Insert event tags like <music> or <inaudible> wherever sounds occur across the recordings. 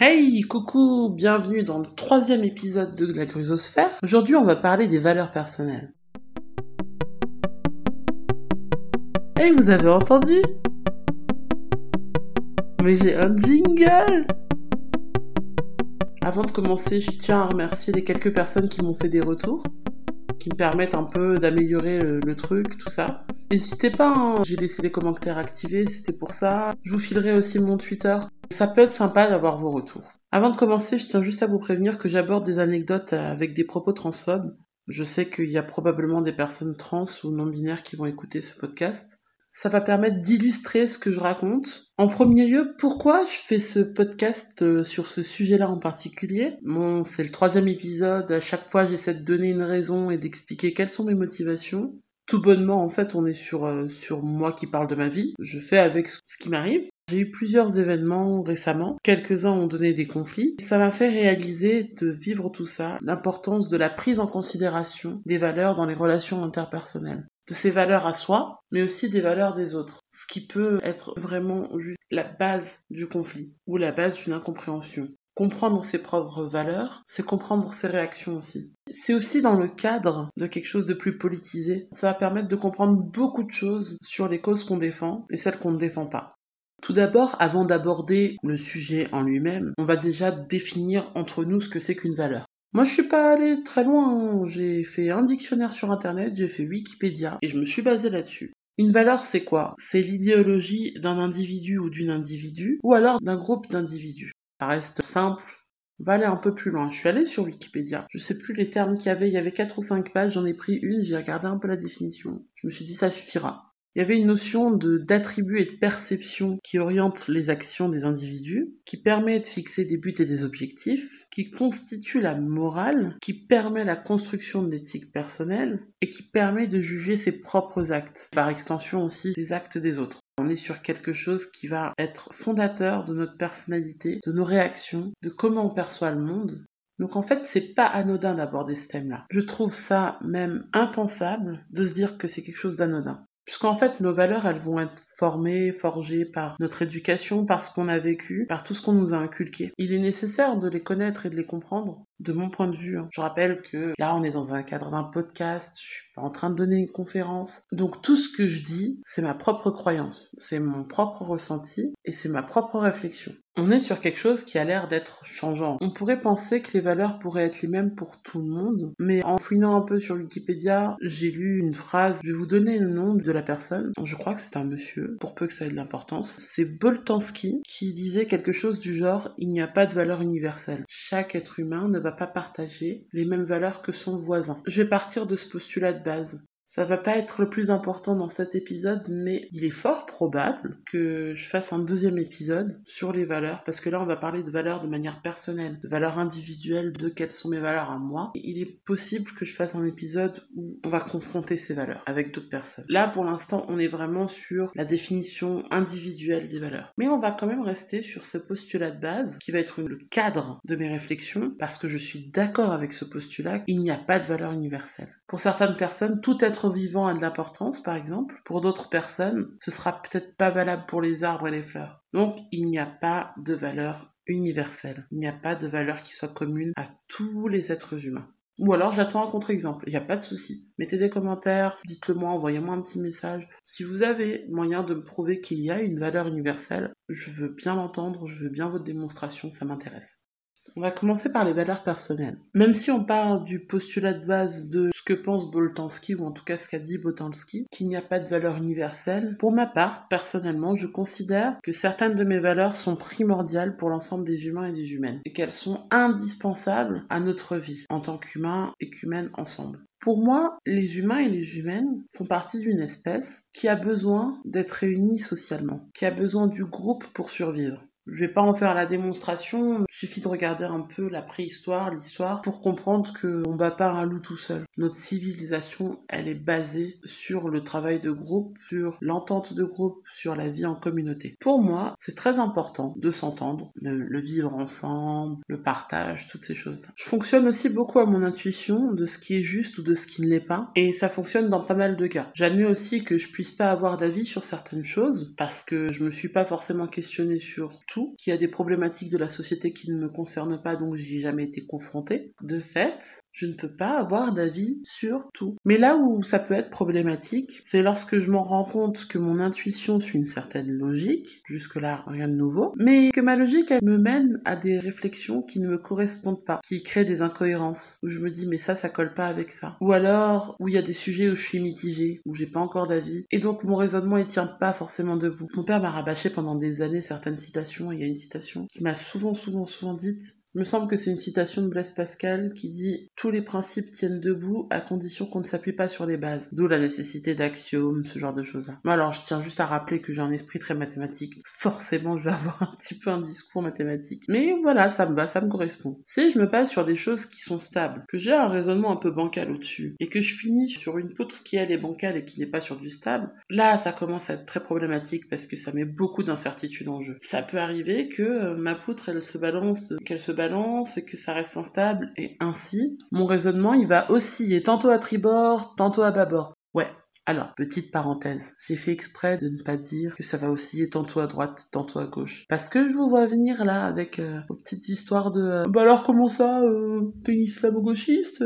Hey, coucou, bienvenue dans le troisième épisode de la Grusosphère. Aujourd'hui, on va parler des valeurs personnelles. Hey, vous avez entendu? Mais j'ai un jingle Avant de commencer, je tiens à remercier les quelques personnes qui m'ont fait des retours, qui me permettent un peu d'améliorer le, truc, tout ça. N'hésitez pas, hein. j'ai laissé les commentaires activés, c'était pour ça. Je vous filerai aussi mon Twitter. Ça peut être sympa d'avoir vos retours. Avant de commencer, je tiens juste à vous prévenir que j'aborde des anecdotes avec des propos transphobes. Je sais qu'il y a probablement des personnes trans ou non-binaires qui vont écouter ce podcast. Ça va permettre d'illustrer ce que je raconte. En premier lieu, pourquoi je fais ce podcast euh, sur ce sujet-là en particulier? Bon, c'est le troisième épisode. À chaque fois, j'essaie de donner une raison et d'expliquer quelles sont mes motivations tout bonnement, en fait, on est sur, euh, sur moi qui parle de ma vie. Je fais avec ce qui m'arrive. J'ai eu plusieurs événements récemment. Quelques-uns ont donné des conflits. Ça m'a fait réaliser de vivre tout ça, l'importance de la prise en considération des valeurs dans les relations interpersonnelles. De ces valeurs à soi, mais aussi des valeurs des autres. Ce qui peut être vraiment juste la base du conflit ou la base d'une incompréhension. Comprendre ses propres valeurs, c'est comprendre ses réactions aussi. C'est aussi dans le cadre de quelque chose de plus politisé. Ça va permettre de comprendre beaucoup de choses sur les causes qu'on défend et celles qu'on ne défend pas. Tout d'abord, avant d'aborder le sujet en lui-même, on va déjà définir entre nous ce que c'est qu'une valeur. Moi, je suis pas allé très loin. Hein. J'ai fait un dictionnaire sur Internet, j'ai fait Wikipédia et je me suis basé là-dessus. Une valeur, c'est quoi? C'est l'idéologie d'un individu ou d'une individu, ou alors d'un groupe d'individus. Ça reste simple. On va aller un peu plus loin. Je suis allée sur Wikipédia. Je sais plus les termes qu'il y avait. Il y avait quatre ou cinq pages. J'en ai pris une. J'ai regardé un peu la définition. Je me suis dit ça suffira. Il y avait une notion d'attribut et de perception qui oriente les actions des individus, qui permet de fixer des buts et des objectifs, qui constitue la morale, qui permet la construction de l'éthique personnelle et qui permet de juger ses propres actes, par extension aussi les actes des autres. On est sur quelque chose qui va être fondateur de notre personnalité, de nos réactions, de comment on perçoit le monde. Donc en fait, c'est pas anodin d'aborder ce thème-là. Je trouve ça même impensable de se dire que c'est quelque chose d'anodin. Puisqu'en fait, nos valeurs, elles vont être formées, forgées par notre éducation, par ce qu'on a vécu, par tout ce qu'on nous a inculqué. Il est nécessaire de les connaître et de les comprendre, de mon point de vue. Hein. Je rappelle que là, on est dans un cadre d'un podcast, je suis pas en train de donner une conférence. Donc tout ce que je dis, c'est ma propre croyance, c'est mon propre ressenti et c'est ma propre réflexion. On est sur quelque chose qui a l'air d'être changeant. On pourrait penser que les valeurs pourraient être les mêmes pour tout le monde, mais en fouinant un peu sur Wikipédia, j'ai lu une phrase, je vais vous donner le nom de la personne, je crois que c'est un monsieur, pour peu que ça ait de l'importance, c'est Boltanski qui disait quelque chose du genre il n'y a pas de valeur universelle. Chaque être humain ne va pas partager les mêmes valeurs que son voisin. Je vais partir de ce postulat de base. Ça va pas être le plus important dans cet épisode, mais il est fort probable que je fasse un deuxième épisode sur les valeurs, parce que là on va parler de valeurs de manière personnelle, de valeurs individuelles, de quelles sont mes valeurs à moi. il est possible que je fasse un épisode où on va confronter ces valeurs avec d'autres personnes. Là pour l'instant on est vraiment sur la définition individuelle des valeurs. Mais on va quand même rester sur ce postulat de base qui va être le cadre de mes réflexions, parce que je suis d'accord avec ce postulat, il n'y a pas de valeur universelle. Pour certaines personnes, tout être vivant a de l'importance, par exemple. Pour d'autres personnes, ce sera peut-être pas valable pour les arbres et les fleurs. Donc, il n'y a pas de valeur universelle. Il n'y a pas de valeur qui soit commune à tous les êtres humains. Ou alors j'attends un contre-exemple, il n'y a pas de souci. Mettez des commentaires, dites-le moi, envoyez-moi un petit message. Si vous avez moyen de me prouver qu'il y a une valeur universelle, je veux bien l'entendre, je veux bien votre démonstration, ça m'intéresse. On va commencer par les valeurs personnelles. Même si on parle du postulat de base de ce que pense Boltanski, ou en tout cas ce qu'a dit Boltanski, qu'il n'y a pas de valeur universelle, pour ma part, personnellement, je considère que certaines de mes valeurs sont primordiales pour l'ensemble des humains et des humaines, et qu'elles sont indispensables à notre vie, en tant qu'humains et qu'humaines ensemble. Pour moi, les humains et les humaines font partie d'une espèce qui a besoin d'être réunis socialement, qui a besoin du groupe pour survivre. Je vais pas en faire la démonstration, suffit de regarder un peu la préhistoire, l'histoire, pour comprendre qu'on bat pas un loup tout seul. Notre civilisation, elle est basée sur le travail de groupe, sur l'entente de groupe, sur la vie en communauté. Pour moi, c'est très important de s'entendre, de le vivre ensemble, le partage, toutes ces choses-là. Je fonctionne aussi beaucoup à mon intuition de ce qui est juste ou de ce qui ne l'est pas, et ça fonctionne dans pas mal de cas. J'admets aussi que je puisse pas avoir d'avis sur certaines choses, parce que je me suis pas forcément questionné sur tout qu'il y a des problématiques de la société qui ne me concerne pas, donc j'y ai jamais été confrontée. De fait, je ne peux pas avoir d'avis sur tout. Mais là où ça peut être problématique, c'est lorsque je m'en rends compte que mon intuition suit une certaine logique, jusque-là rien de nouveau, mais que ma logique elle me mène à des réflexions qui ne me correspondent pas, qui créent des incohérences, où je me dis mais ça ça colle pas avec ça. Ou alors où il y a des sujets où je suis mitigée, où j'ai pas encore d'avis, et donc mon raisonnement il tient pas forcément debout. Mon père m'a rabâché pendant des années certaines citations, il y a une citation qui m'a souvent souvent souvent dite me semble que c'est une citation de Blaise Pascal qui dit Tous les principes tiennent debout à condition qu'on ne s'appuie pas sur les bases. D'où la nécessité d'axiomes, ce genre de choses-là. alors, je tiens juste à rappeler que j'ai un esprit très mathématique. Forcément, je vais avoir <laughs> un petit peu un discours mathématique. Mais voilà, ça me va, ça me correspond. Si je me base sur des choses qui sont stables, que j'ai un raisonnement un peu bancal au-dessus, et que je finis sur une poutre qui, elle, est bancale et qui n'est pas sur du stable, là, ça commence à être très problématique parce que ça met beaucoup d'incertitudes en jeu. Ça peut arriver que euh, ma poutre, elle se balance, qu'elle se balance et que ça reste instable et ainsi, mon raisonnement il va osciller tantôt à tribord, tantôt à bâbord. Ouais, alors, petite parenthèse, j'ai fait exprès de ne pas dire que ça va osciller tantôt à droite, tantôt à gauche. Parce que je vous vois venir là avec euh, vos petites histoires de euh, Bah alors comment ça, euh, t'es islamo-gauchiste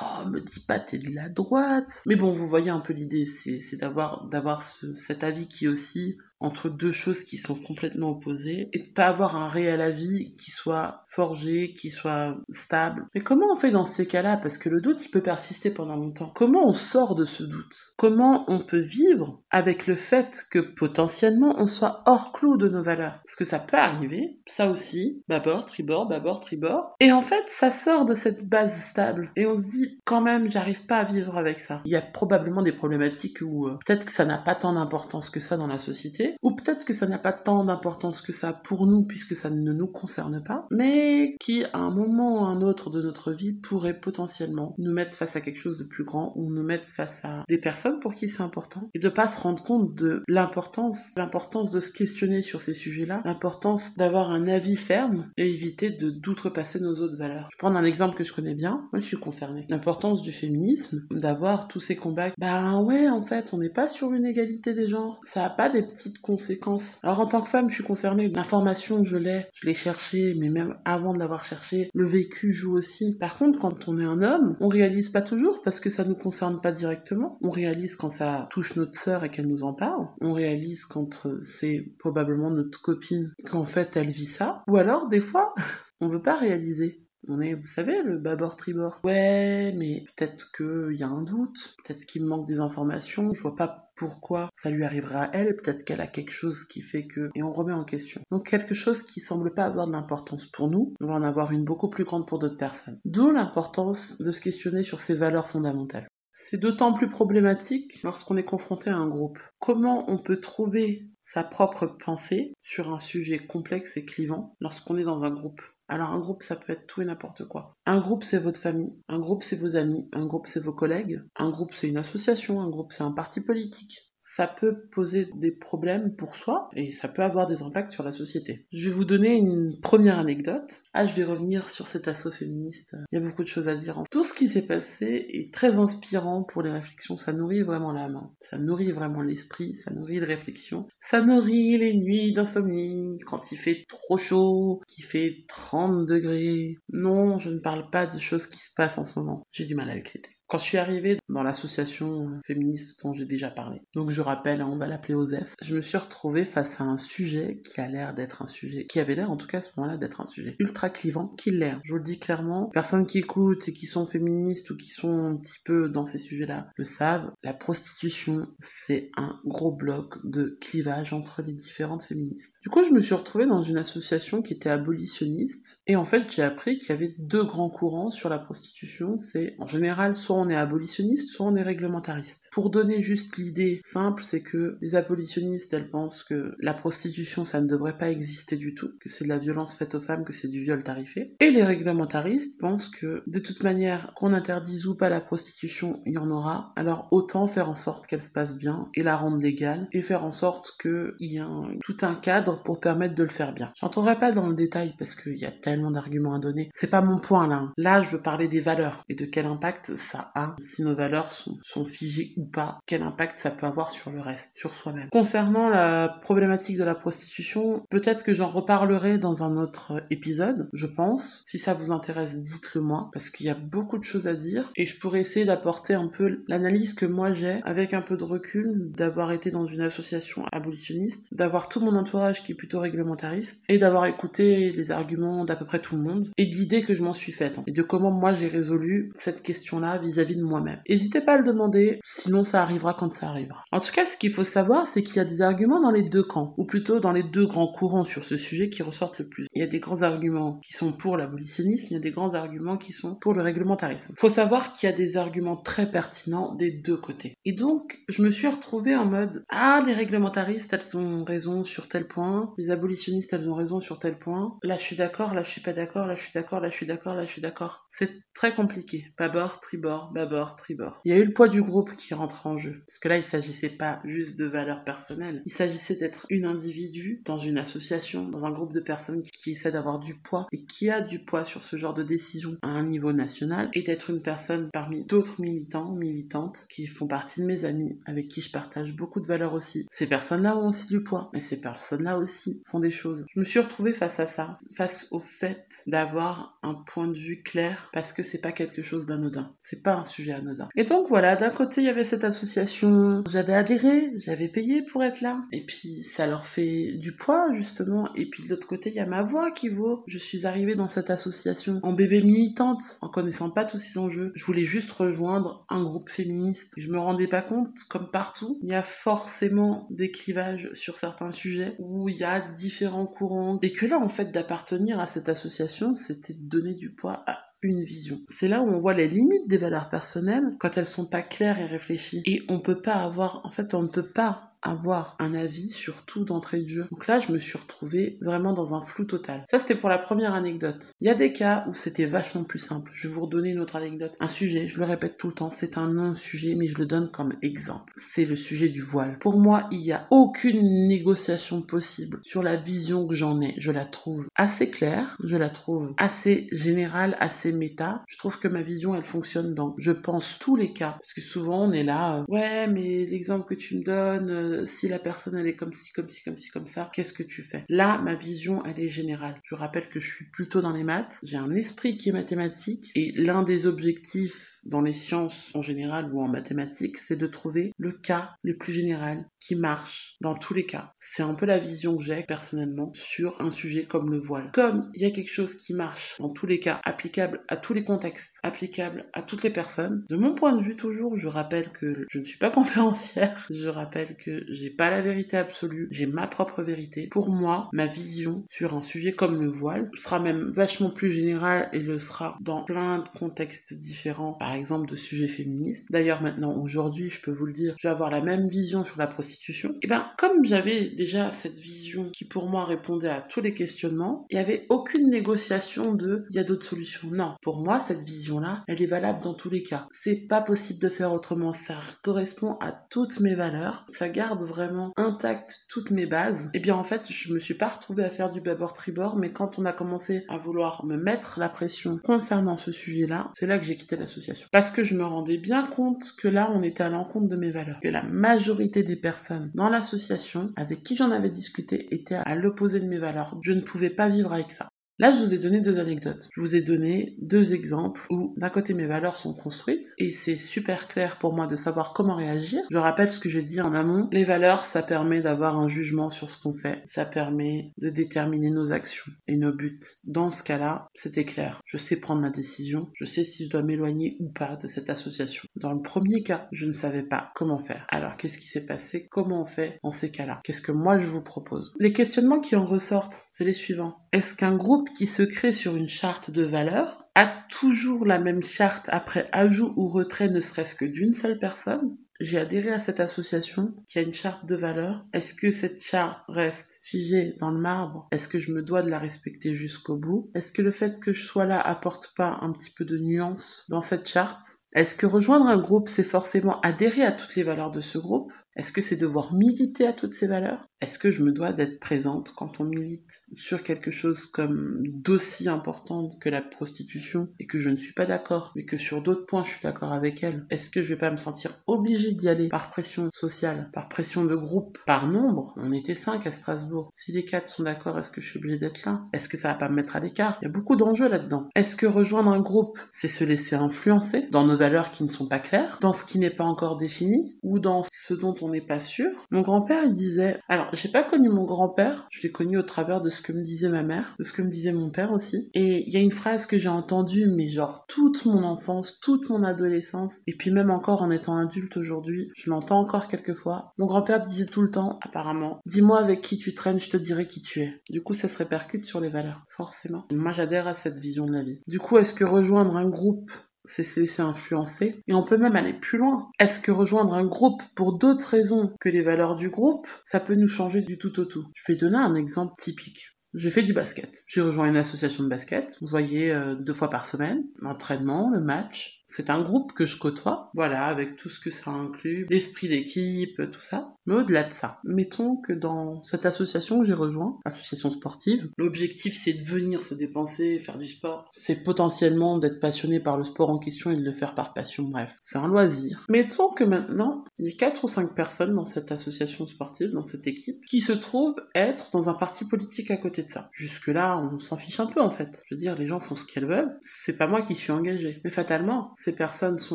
Oh, me dis pas t'es de la droite Mais bon, vous voyez un peu l'idée, c'est d'avoir d'avoir cet avis qui oscille entre deux choses qui sont complètement opposées et de pas avoir un réel avis qui soit forgé, qui soit stable. Mais comment on fait dans ces cas-là? Parce que le doute, il peut persister pendant longtemps. Comment on sort de ce doute? Comment on peut vivre avec le fait que potentiellement on soit hors clou de nos valeurs Parce que ça peut arriver, ça aussi, bâbord, tribord, bâbord, tribord. Et en fait, ça sort de cette base stable et on se dit quand même, j'arrive pas à vivre avec ça. Il y a probablement des problématiques où euh, peut-être que ça n'a pas tant d'importance que ça dans la société ou peut-être que ça n'a pas tant d'importance que ça pour nous puisque ça ne nous concerne pas, mais qui à un moment ou un autre de notre vie pourrait potentiellement nous mettre face à quelque chose de plus grand ou nous mettre face à des personnes pour qui c'est important et de pas se rendre compte de l'importance, l'importance de se questionner sur ces sujets-là, l'importance d'avoir un avis ferme et éviter de d'outrepasser nos autres valeurs. Je prendre un exemple que je connais bien, moi je suis concernée. L'importance du féminisme, d'avoir tous ces combats. Bah ouais, en fait, on n'est pas sur une égalité des genres. Ça a pas des petites conséquences. Alors en tant que femme, je suis concernée. L'information, je l'ai, je l'ai cherchée, mais même avant de l'avoir cherchée, le vécu joue aussi. Par contre, quand on est un homme, on réalise pas toujours parce que ça nous concerne pas directement. On réalise quand ça touche notre sœur et qu'elle nous en parle. On réalise quand euh, c'est probablement notre copine qu'en fait elle vit ça. Ou alors, des fois, <laughs> on veut pas réaliser. On est, vous savez, le bâbord tribord. Ouais, mais peut-être qu'il y a un doute, peut-être qu'il manque des informations, je vois pas pourquoi ça lui arrivera à elle, peut-être qu'elle a quelque chose qui fait que... Et on remet en question. Donc quelque chose qui semble pas avoir de l'importance pour nous, on va en avoir une beaucoup plus grande pour d'autres personnes. D'où l'importance de se questionner sur ses valeurs fondamentales. C'est d'autant plus problématique lorsqu'on est confronté à un groupe. Comment on peut trouver sa propre pensée sur un sujet complexe et clivant lorsqu'on est dans un groupe? Alors un groupe, ça peut être tout et n'importe quoi. Un groupe, c'est votre famille. Un groupe, c'est vos amis. Un groupe, c'est vos collègues. Un groupe, c'est une association. Un groupe, c'est un parti politique ça peut poser des problèmes pour soi et ça peut avoir des impacts sur la société. Je vais vous donner une première anecdote. Ah, je vais revenir sur cet assaut féministe. Il y a beaucoup de choses à dire. Tout ce qui s'est passé est très inspirant pour les réflexions. Ça nourrit vraiment l'âme. Ça nourrit vraiment l'esprit. Ça nourrit les réflexions. Ça nourrit les nuits d'insomnie quand il fait trop chaud, qu'il fait 30 degrés. Non, je ne parle pas de choses qui se passent en ce moment. J'ai du mal avec l'été. Quand je suis arrivée dans l'association féministe dont j'ai déjà parlé, donc je rappelle, hein, on va l'appeler OSEF, je me suis retrouvée face à un sujet qui a l'air d'être un sujet, qui avait l'air en tout cas à ce moment-là d'être un sujet ultra clivant, qui l'est. Je vous le dis clairement, personnes qui écoutent et qui sont féministes ou qui sont un petit peu dans ces sujets-là le savent, la prostitution, c'est un gros bloc de clivage entre les différentes féministes. Du coup, je me suis retrouvée dans une association qui était abolitionniste, et en fait, j'ai appris qu'il y avait deux grands courants sur la prostitution, c'est en général soit on est abolitionniste, soit on est réglementariste. Pour donner juste l'idée simple, c'est que les abolitionnistes, elles pensent que la prostitution, ça ne devrait pas exister du tout, que c'est de la violence faite aux femmes, que c'est du viol tarifé. Et les réglementaristes pensent que, de toute manière, qu'on interdise ou pas la prostitution, il y en aura, alors autant faire en sorte qu'elle se passe bien et la rendre légale, et faire en sorte qu'il y ait tout un cadre pour permettre de le faire bien. J'entendrai pas dans le détail parce qu'il y a tellement d'arguments à donner. C'est pas mon point là. Là, je veux parler des valeurs et de quel impact ça a, si nos valeurs sont, sont figées ou pas, quel impact ça peut avoir sur le reste, sur soi-même. Concernant la problématique de la prostitution, peut-être que j'en reparlerai dans un autre épisode, je pense. Si ça vous intéresse, dites-le moi, parce qu'il y a beaucoup de choses à dire, et je pourrais essayer d'apporter un peu l'analyse que moi j'ai, avec un peu de recul, d'avoir été dans une association abolitionniste, d'avoir tout mon entourage qui est plutôt réglementariste, et d'avoir écouté les arguments d'à peu près tout le monde, et de l'idée que je m'en suis faite, hein, et de comment moi j'ai résolu cette question-là vis-à-vis de moi-même. N'hésitez pas à le demander, sinon ça arrivera quand ça arrivera. En tout cas, ce qu'il faut savoir, c'est qu'il y a des arguments dans les deux camps, ou plutôt dans les deux grands courants sur ce sujet qui ressortent le plus. Il y a des grands arguments qui sont pour l'abolitionnisme, il y a des grands arguments qui sont pour le réglementarisme. Faut savoir qu'il y a des arguments très pertinents des deux côtés. Et donc, je me suis retrouvée en mode ah les réglementaristes elles ont raison sur tel point, les abolitionnistes elles ont raison sur tel point. Là je suis d'accord, là je suis pas d'accord, là je suis d'accord, là je suis d'accord, là je suis d'accord. C'est très compliqué. Bâbord, tribord, bâbord, tribord. Il y a eu le poids du groupe qui rentre en jeu. Parce que là, il s'agissait pas juste de valeurs personnelles. Il s'agissait d'être une individu dans une association, dans un groupe de personnes qui, essaient d'avoir du poids et qui a du poids sur ce genre de décision à un niveau national et d'être une personne parmi d'autres militants, militantes qui font partie de mes amis avec qui je partage beaucoup de valeurs aussi. Ces personnes-là ont aussi du poids et ces personnes-là aussi font des choses. Je me suis retrouvée face à ça, face au fait d'avoir un point de vue clair parce que c'est pas quelque chose d'anodin. C'est pas un sujet anodin. Et donc voilà, d'un côté, il y avait cette association, j'avais adhéré, j'avais payé pour être là. Et puis ça leur fait du poids, justement. Et puis de l'autre côté, il y a ma voix qui vaut. Je suis arrivée dans cette association en bébé militante, en connaissant pas tous ces enjeux. Je voulais juste rejoindre un groupe féministe. Je me rendais pas compte, comme partout, il y a forcément des clivages sur certains sujets où il y a différents courants. Et que là, en fait, d'appartenir à cette association, c'était donner du poids à une vision. C'est là où on voit les limites des valeurs personnelles quand elles sont pas claires et réfléchies. Et on peut pas avoir, en fait, on ne peut pas avoir un avis sur tout d'entrée de jeu. Donc là, je me suis retrouvée vraiment dans un flou total. Ça, c'était pour la première anecdote. Il y a des cas où c'était vachement plus simple. Je vais vous redonner une autre anecdote. Un sujet, je le répète tout le temps, c'est un non-sujet, mais je le donne comme exemple. C'est le sujet du voile. Pour moi, il n'y a aucune négociation possible sur la vision que j'en ai. Je la trouve assez claire, je la trouve assez générale, assez méta. Je trouve que ma vision, elle fonctionne dans, je pense, tous les cas. Parce que souvent, on est là, euh, ouais, mais l'exemple que tu me donnes, euh, si la personne elle est comme ci, comme ci, comme ci, comme ça, qu'est-ce que tu fais? Là, ma vision, elle est générale. Je rappelle que je suis plutôt dans les maths, j'ai un esprit qui est mathématique, et l'un des objectifs dans les sciences en général ou en mathématiques, c'est de trouver le cas le plus général qui marche dans tous les cas. C'est un peu la vision que j'ai personnellement sur un sujet comme le voile. Comme il y a quelque chose qui marche dans tous les cas, applicable à tous les contextes, applicable à toutes les personnes, de mon point de vue toujours, je rappelle que je ne suis pas <laughs> conférencière, je rappelle que j'ai pas la vérité absolue, j'ai ma propre vérité. Pour moi, ma vision sur un sujet comme le voile sera même vachement plus générale et le sera dans plein de contextes différents, par exemple de sujets féministes. D'ailleurs, maintenant, aujourd'hui, je peux vous le dire, je vais avoir la même vision sur la prostitution. Et ben, comme j'avais déjà cette vision qui pour moi répondait à tous les questionnements, il n'y avait aucune négociation de il y a d'autres solutions. Non, pour moi, cette vision-là, elle est valable dans tous les cas. C'est pas possible de faire autrement. Ça correspond à toutes mes valeurs. Ça garde vraiment intact toutes mes bases, et eh bien en fait, je me suis pas retrouvée à faire du babord tribord, mais quand on a commencé à vouloir me mettre la pression concernant ce sujet-là, c'est là que j'ai quitté l'association. Parce que je me rendais bien compte que là, on était à l'encontre de mes valeurs. Que la majorité des personnes dans l'association avec qui j'en avais discuté étaient à l'opposé de mes valeurs. Je ne pouvais pas vivre avec ça. Là, je vous ai donné deux anecdotes. Je vous ai donné deux exemples où, d'un côté, mes valeurs sont construites et c'est super clair pour moi de savoir comment réagir. Je rappelle ce que je dis en amont. Les valeurs, ça permet d'avoir un jugement sur ce qu'on fait. Ça permet de déterminer nos actions et nos buts. Dans ce cas-là, c'était clair. Je sais prendre ma décision. Je sais si je dois m'éloigner ou pas de cette association. Dans le premier cas, je ne savais pas comment faire. Alors, qu'est-ce qui s'est passé? Comment on fait en ces cas-là? Qu'est-ce que moi je vous propose? Les questionnements qui en ressortent, c'est les suivants. Est-ce qu'un groupe qui se crée sur une charte de valeurs a toujours la même charte après ajout ou retrait ne serait-ce que d'une seule personne. J'ai adhéré à cette association qui a une charte de valeurs. Est-ce que cette charte reste figée dans le marbre? Est-ce que je me dois de la respecter jusqu'au bout? Est-ce que le fait que je sois là apporte pas un petit peu de nuance dans cette charte? Est-ce que rejoindre un groupe, c'est forcément adhérer à toutes les valeurs de ce groupe? Est-ce que c'est devoir militer à toutes ces valeurs? Est-ce que je me dois d'être présente quand on milite sur quelque chose comme d'aussi important que la prostitution et que je ne suis pas d'accord, mais que sur d'autres points je suis d'accord avec elle? Est-ce que je vais pas me sentir obligée d'y aller par pression sociale, par pression de groupe, par nombre? On était cinq à Strasbourg. Si les quatre sont d'accord, est-ce que je suis obligée d'être là? Est-ce que ça va pas me mettre à l'écart? Il y a beaucoup d'enjeux là-dedans. Est-ce que rejoindre un groupe, c'est se laisser influencer dans nos valeurs qui ne sont pas claires, dans ce qui n'est pas encore défini, ou dans ce dont on n'est pas sûr Mon grand-père, il disait... Alors, j'ai pas connu mon grand-père, je l'ai connu au travers de ce que me disait ma mère, de ce que me disait mon père aussi. Et il y a une phrase que j'ai entendue, mais genre toute mon enfance, toute mon adolescence, et puis même encore en étant adulte aujourd'hui, je l'entends encore quelquefois. Mon grand-père disait tout le temps, apparemment, dis-moi avec qui tu traînes, je te dirai qui tu es. Du coup, ça se répercute sur les valeurs, forcément. Moi, j'adhère à cette vision de la vie. Du coup, est-ce que rejoindre un groupe c'est se laisser influencer. Et on peut même aller plus loin. Est-ce que rejoindre un groupe pour d'autres raisons que les valeurs du groupe, ça peut nous changer du tout au tout? Je vais donner un exemple typique. J'ai fait du basket. J'ai rejoint une association de basket. On se voyait euh, deux fois par semaine. L'entraînement, le match. C'est un groupe que je côtoie, voilà, avec tout ce que ça inclut, l'esprit d'équipe, tout ça. Mais au-delà de ça, mettons que dans cette association que j'ai rejoint, association sportive, l'objectif c'est de venir se dépenser, faire du sport. C'est potentiellement d'être passionné par le sport en question et de le faire par passion, bref. C'est un loisir. Mettons que maintenant, il y a quatre ou cinq personnes dans cette association sportive, dans cette équipe, qui se trouvent être dans un parti politique à côté de ça. Jusque-là, on s'en fiche un peu en fait. Je veux dire, les gens font ce qu'elles veulent. C'est pas moi qui suis engagé. Mais fatalement, ces personnes sont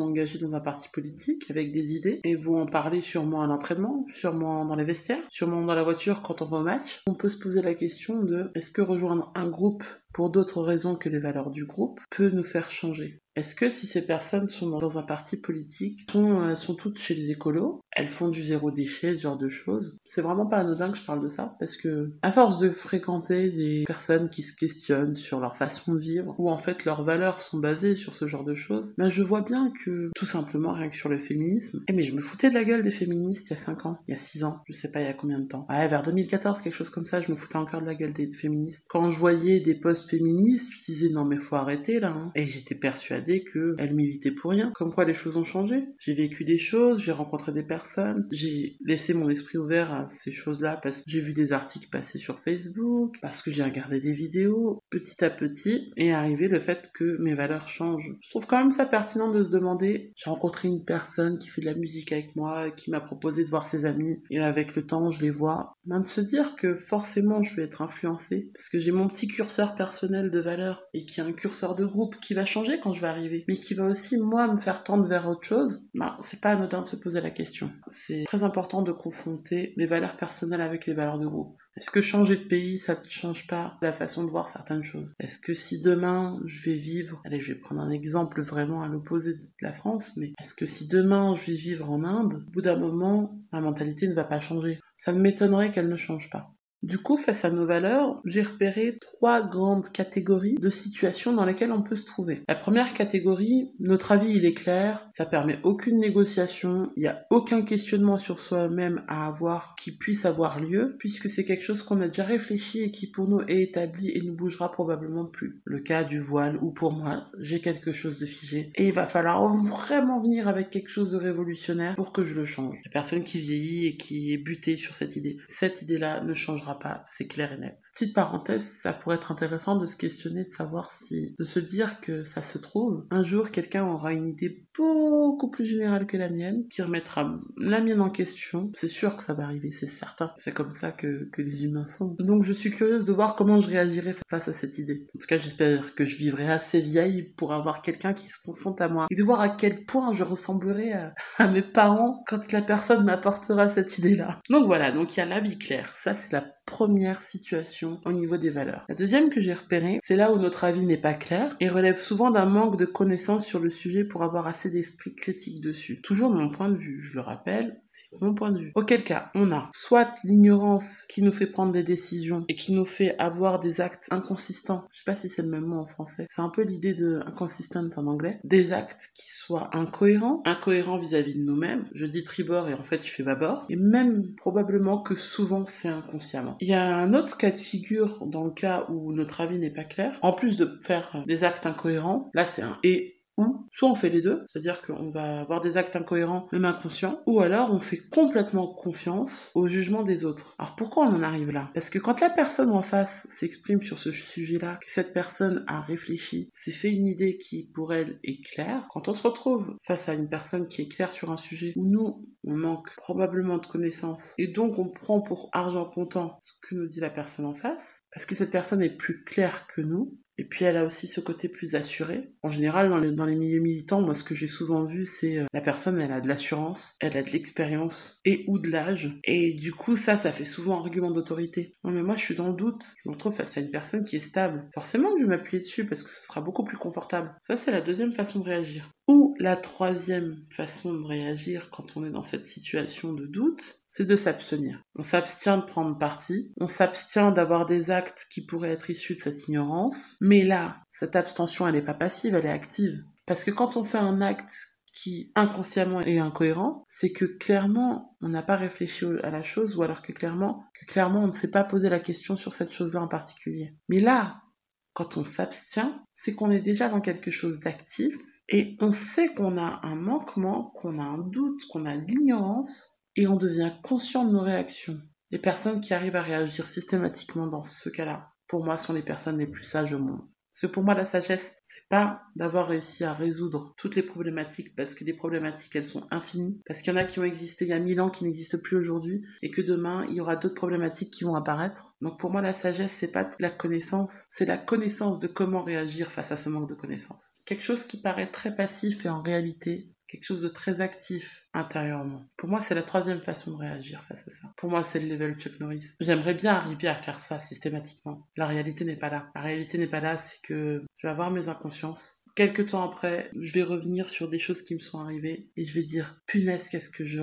engagées dans un parti politique avec des idées et vont en parler sûrement à l'entraînement, sûrement dans les vestiaires, sûrement dans la voiture quand on va au match. On peut se poser la question de est-ce que rejoindre un groupe pour d'autres raisons que les valeurs du groupe peut nous faire changer? Est-ce que si ces personnes sont dans un parti politique, sont, euh, sont toutes chez les écolos, elles font du zéro déchet, ce genre de choses, c'est vraiment pas anodin que je parle de ça, parce que à force de fréquenter des personnes qui se questionnent sur leur façon de vivre, ou en fait leurs valeurs sont basées sur ce genre de choses, ben je vois bien que tout simplement rien que sur le féminisme, eh mais je me foutais de la gueule des féministes il y a 5 ans, il y a 6 ans, je sais pas il y a combien de temps. Ouais, vers 2014, quelque chose comme ça, je me foutais encore de la gueule des féministes. Quand je voyais des posts féministes, je disais non mais faut arrêter là, hein. et j'étais persuadée que elle militait pour rien. Comme quoi les choses ont changé. J'ai vécu des choses, j'ai rencontré des personnes, j'ai laissé mon esprit ouvert à ces choses-là parce que j'ai vu des articles passer sur Facebook, parce que j'ai regardé des vidéos. Petit à petit est arrivé le fait que mes valeurs changent. Je trouve quand même ça pertinent de se demander. J'ai rencontré une personne qui fait de la musique avec moi, qui m'a proposé de voir ses amis et avec le temps je les vois. Ben de se dire que forcément je vais être influencée parce que j'ai mon petit curseur personnel de valeurs et qui a un curseur de groupe qui va changer quand je vais arriver, mais qui va aussi, moi, me faire tendre vers autre chose, bah, c'est pas anodin de se poser la question. C'est très important de confronter les valeurs personnelles avec les valeurs de groupe. Est-ce que changer de pays, ça ne change pas la façon de voir certaines choses? Est-ce que si demain je vais vivre, allez, je vais prendre un exemple vraiment à l'opposé de la France, mais est-ce que si demain je vais vivre en Inde, au bout d'un moment, ma mentalité ne va pas changer? Ça ne m'étonnerait qu'elle ne change pas. Du coup, face à nos valeurs, j'ai repéré trois grandes catégories de situations dans lesquelles on peut se trouver. La première catégorie, notre avis il est clair, ça permet aucune négociation, il n'y a aucun questionnement sur soi-même à avoir qui puisse avoir lieu, puisque c'est quelque chose qu'on a déjà réfléchi et qui pour nous est établi et ne bougera probablement plus. Le cas du voile, où pour moi, j'ai quelque chose de figé, et il va falloir vraiment venir avec quelque chose de révolutionnaire pour que je le change. La personne qui vieillit et qui est butée sur cette idée, cette idée-là ne changera pas, c'est clair et net. Petite parenthèse, ça pourrait être intéressant de se questionner, de savoir si, de se dire que ça se trouve, un jour quelqu'un aura une idée beaucoup plus générale que la mienne, qui remettra la mienne en question. C'est sûr que ça va arriver, c'est certain. C'est comme ça que, que les humains sont. Donc je suis curieuse de voir comment je réagirai face à cette idée. En tout cas, j'espère que je vivrai assez vieille pour avoir quelqu'un qui se confronte à moi et de voir à quel point je ressemblerai à, à mes parents quand la personne m'apportera cette idée-là. Donc voilà, donc il y a la vie claire. Ça, c'est la première situation au niveau des valeurs. La deuxième que j'ai repérée, c'est là où notre avis n'est pas clair et relève souvent d'un manque de connaissances sur le sujet pour avoir assez d'esprit critique dessus. Toujours mon point de vue, je le rappelle, c'est mon point de vue. Auquel cas, on a soit l'ignorance qui nous fait prendre des décisions et qui nous fait avoir des actes inconsistants. Je sais pas si c'est le même mot en français. C'est un peu l'idée de inconsistent en anglais. Des actes qui soient incohérents, incohérents vis-à-vis de nous-mêmes. Je dis tribord et en fait je fais bâbord. Et même probablement que souvent c'est inconsciemment. Il y a un autre cas de figure dans le cas où notre avis n'est pas clair. En plus de faire des actes incohérents, là c'est un et Ou soit on fait les deux, c'est-à-dire qu'on va avoir des actes incohérents, même inconscients, ou alors on fait complètement confiance au jugement des autres. Alors pourquoi on en arrive là? Parce que quand la personne en face s'exprime sur ce sujet-là, que cette personne a réfléchi, s'est fait une idée qui pour elle est claire, quand on se retrouve face à une personne qui est claire sur un sujet où nous, on manque probablement de connaissances, et donc on prend pour argent comptant ce que nous dit la personne en face, parce que cette personne est plus claire que nous, et puis elle a aussi ce côté plus assuré. En général, dans les, milieux militants, moi ce que j'ai souvent vu, c'est euh, la personne, elle a de l'assurance, elle a de l'expérience et ou de l'âge. Et du coup, ça, ça fait souvent argument d'autorité. Non mais moi je suis dans le doute, je me retrouve face à une personne qui est stable. Forcément je vais m'appuyer dessus parce que ce sera beaucoup plus confortable. Ça, c'est la deuxième façon de réagir. Ou la troisième façon de réagir quand on est dans cette situation de doute, c'est de s'abstenir. On s'abstient de prendre parti, on s'abstient d'avoir des actes qui pourraient être issus de cette ignorance, mais là, cette abstention, elle n'est pas passive, elle est active. Parce que quand on fait un acte qui inconsciemment est incohérent, c'est que clairement on n'a pas réfléchi à la chose ou alors que clairement, clairement on ne s'est pas posé la question sur cette chose-là en particulier. Mais là, quand on s'abstient, c'est qu'on est déjà dans quelque chose d'actif et on sait qu'on a un manquement, qu'on a un doute, qu'on a de l'ignorance et on devient conscient de nos réactions. Les personnes qui arrivent à réagir systématiquement dans ce cas-là, pour moi, sont les personnes les plus sages au monde. Parce que pour moi, la sagesse, c'est pas d'avoir réussi à résoudre toutes les problématiques, parce que les problématiques, elles sont infinies, parce qu'il y en a qui ont existé il y a mille ans qui n'existent plus aujourd'hui, et que demain, il y aura d'autres problématiques qui vont apparaître. Donc pour moi, la sagesse, c'est pas la connaissance, c'est la connaissance de comment réagir face à ce manque de connaissance. Quelque chose qui paraît très passif et en réalité quelque chose de très actif intérieurement. Pour moi, c'est la troisième façon de réagir face à ça. Pour moi, c'est le level Chuck Norris. J'aimerais bien arriver à faire ça systématiquement. La réalité n'est pas là. La réalité n'est pas là, c'est que je vais avoir mes inconsciences. Quelques temps après, je vais revenir sur des choses qui me sont arrivées et je vais dire, punaise, qu'est-ce que je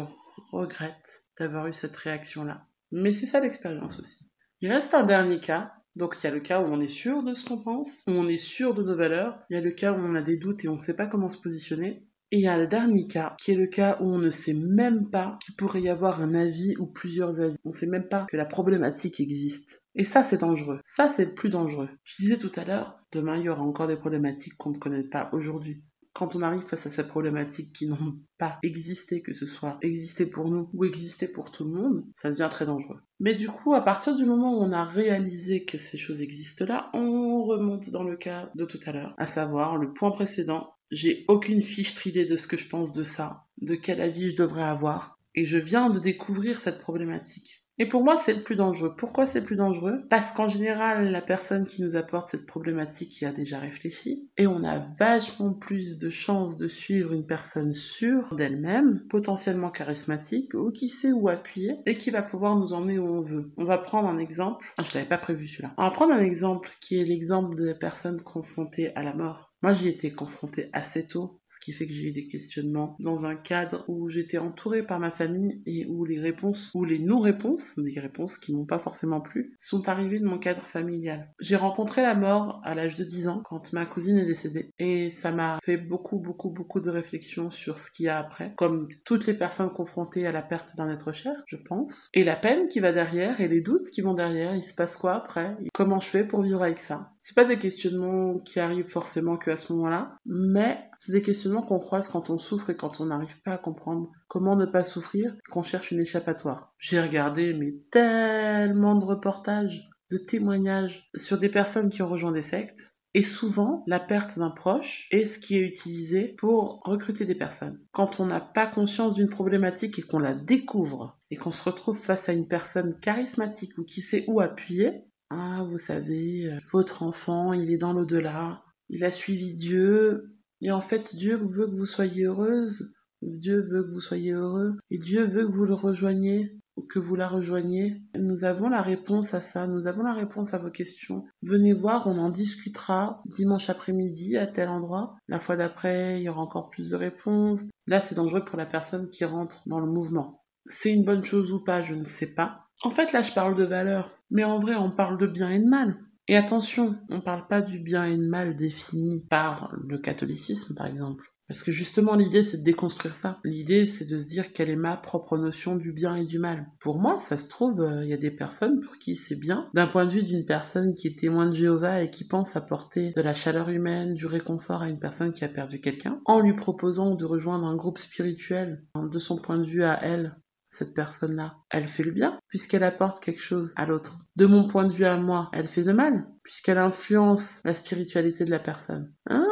regrette d'avoir eu cette réaction-là. Mais c'est ça l'expérience aussi. Il reste un dernier cas donc il y a le cas où on est sûr de ce qu'on pense, où on est sûr de nos valeurs, il y a le cas où on a des doutes et on ne sait pas comment se positionner, et il y a le dernier cas, qui est le cas où on ne sait même pas qu'il pourrait y avoir un avis ou plusieurs avis. On ne sait même pas que la problématique existe. Et ça, c'est dangereux. Ça, c'est le plus dangereux. Je disais tout à l'heure, demain, il y aura encore des problématiques qu'on ne connaît pas aujourd'hui. Quand on arrive face à ces problématiques qui n'ont pas existé, que ce soit existé pour nous ou existé pour tout le monde, ça devient très dangereux. Mais du coup, à partir du moment où on a réalisé que ces choses existent là, on remonte dans le cas de tout à l'heure, à savoir le point précédent, j'ai aucune fiche idée de ce que je pense de ça, de quel avis je devrais avoir. Et je viens de découvrir cette problématique. Et pour moi, c'est le plus dangereux. Pourquoi c'est le plus dangereux? Parce qu'en général, la personne qui nous apporte cette problématique y a déjà réfléchi. Et on a vachement plus de chances de suivre une personne sûre d'elle-même, potentiellement charismatique, ou qui sait où appuyer, et qui va pouvoir nous emmener où on veut. On va prendre un exemple. Ah, je l'avais pas prévu celui-là. On va prendre un exemple qui est l'exemple des personnes confrontées à la mort. Moi, j'y étais confrontée assez tôt, ce qui fait que j'ai eu des questionnements dans un cadre où j'étais entourée par ma famille et où les réponses ou les non-réponses, des réponses qui m'ont pas forcément plu, sont arrivées de mon cadre familial. J'ai rencontré la mort à l'âge de 10 ans quand ma cousine est décédée et ça m'a fait beaucoup, beaucoup, beaucoup de réflexions sur ce qu'il y a après, comme toutes les personnes confrontées à la perte d'un être cher, je pense, et la peine qui va derrière et les doutes qui vont derrière, il se passe quoi après, comment je fais pour vivre avec ça. C'est pas des questionnements qui arrivent forcément que ce moment-là, mais c'est des questionnements qu'on croise quand on souffre et quand on n'arrive pas à comprendre comment ne pas souffrir, qu'on cherche une échappatoire. J'ai regardé mais tellement de reportages, de témoignages sur des personnes qui ont rejoint des sectes. Et souvent, la perte d'un proche est ce qui est utilisé pour recruter des personnes. Quand on n'a pas conscience d'une problématique et qu'on la découvre, et qu'on se retrouve face à une personne charismatique ou qui sait où appuyer, ah, vous savez, euh, votre enfant, il est dans l'au-delà, il a suivi Dieu, et en fait Dieu veut que vous soyez heureuse, Dieu veut que vous soyez heureux, et Dieu veut que vous le rejoigniez ou que vous la rejoigniez. Nous avons la réponse à ça, nous avons la réponse à vos questions. Venez voir, on en discutera dimanche après-midi à tel endroit. La fois d'après, il y aura encore plus de réponses. Là, c'est dangereux pour la personne qui rentre dans le mouvement. C'est une bonne chose ou pas, je ne sais pas. En fait, là, je parle de valeur. Mais en vrai, on parle de bien et de mal. Et attention, on ne parle pas du bien et du mal défini par le catholicisme, par exemple. Parce que justement, l'idée, c'est de déconstruire ça. L'idée, c'est de se dire quelle est ma propre notion du bien et du mal. Pour moi, ça se trouve, euh, il y a des personnes pour qui c'est bien. D'un point de vue d'une personne qui est témoin de Jéhovah et qui pense apporter de la chaleur humaine, du réconfort à une personne qui a perdu quelqu'un, en lui proposant de rejoindre un groupe spirituel, de son point de vue à elle, cette personne-là, elle fait le bien, puisqu'elle apporte quelque chose à l'autre. De mon point de vue à moi, elle fait le mal, puisqu'elle influence la spiritualité de la personne. Hein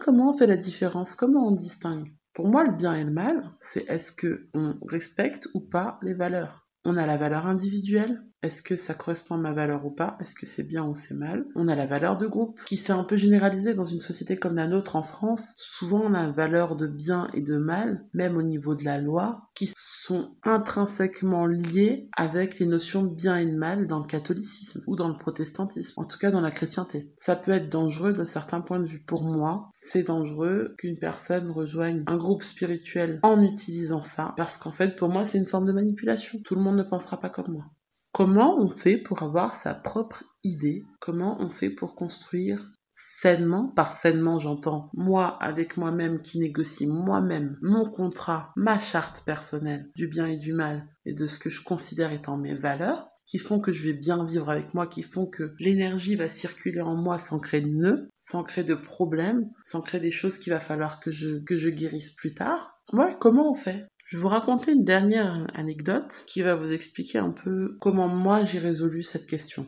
comment on fait la différence? Comment on distingue? Pour moi, le bien et le mal, c'est est-ce que on respecte ou pas les valeurs? On a la valeur individuelle, est-ce que ça correspond à ma valeur ou pas Est-ce que c'est bien ou c'est mal On a la valeur de groupe qui s'est un peu généralisée dans une société comme la nôtre en France. Souvent on a valeur de bien et de mal, même au niveau de la loi, qui sont intrinsèquement liées avec les notions de bien et de mal dans le catholicisme ou dans le protestantisme, en tout cas dans la chrétienté. Ça peut être dangereux d'un certain point de vue. Pour moi, c'est dangereux qu'une personne rejoigne un groupe spirituel en utilisant ça, parce qu'en fait pour moi c'est une forme de manipulation. Tout le monde ne pensera pas comme moi. Comment on fait pour avoir sa propre idée? Comment on fait pour construire sainement? Par sainement, j'entends moi avec moi-même qui négocie moi-même mon contrat, ma charte personnelle du bien et du mal et de ce que je considère étant mes valeurs qui font que je vais bien vivre avec moi, qui font que l'énergie va circuler en moi sans créer de nœuds, sans créer de problèmes, sans créer des choses qu'il va falloir que je, que je guérisse plus tard. Ouais, comment on fait? Je vais vous raconter une dernière anecdote qui va vous expliquer un peu comment moi j'ai résolu cette question.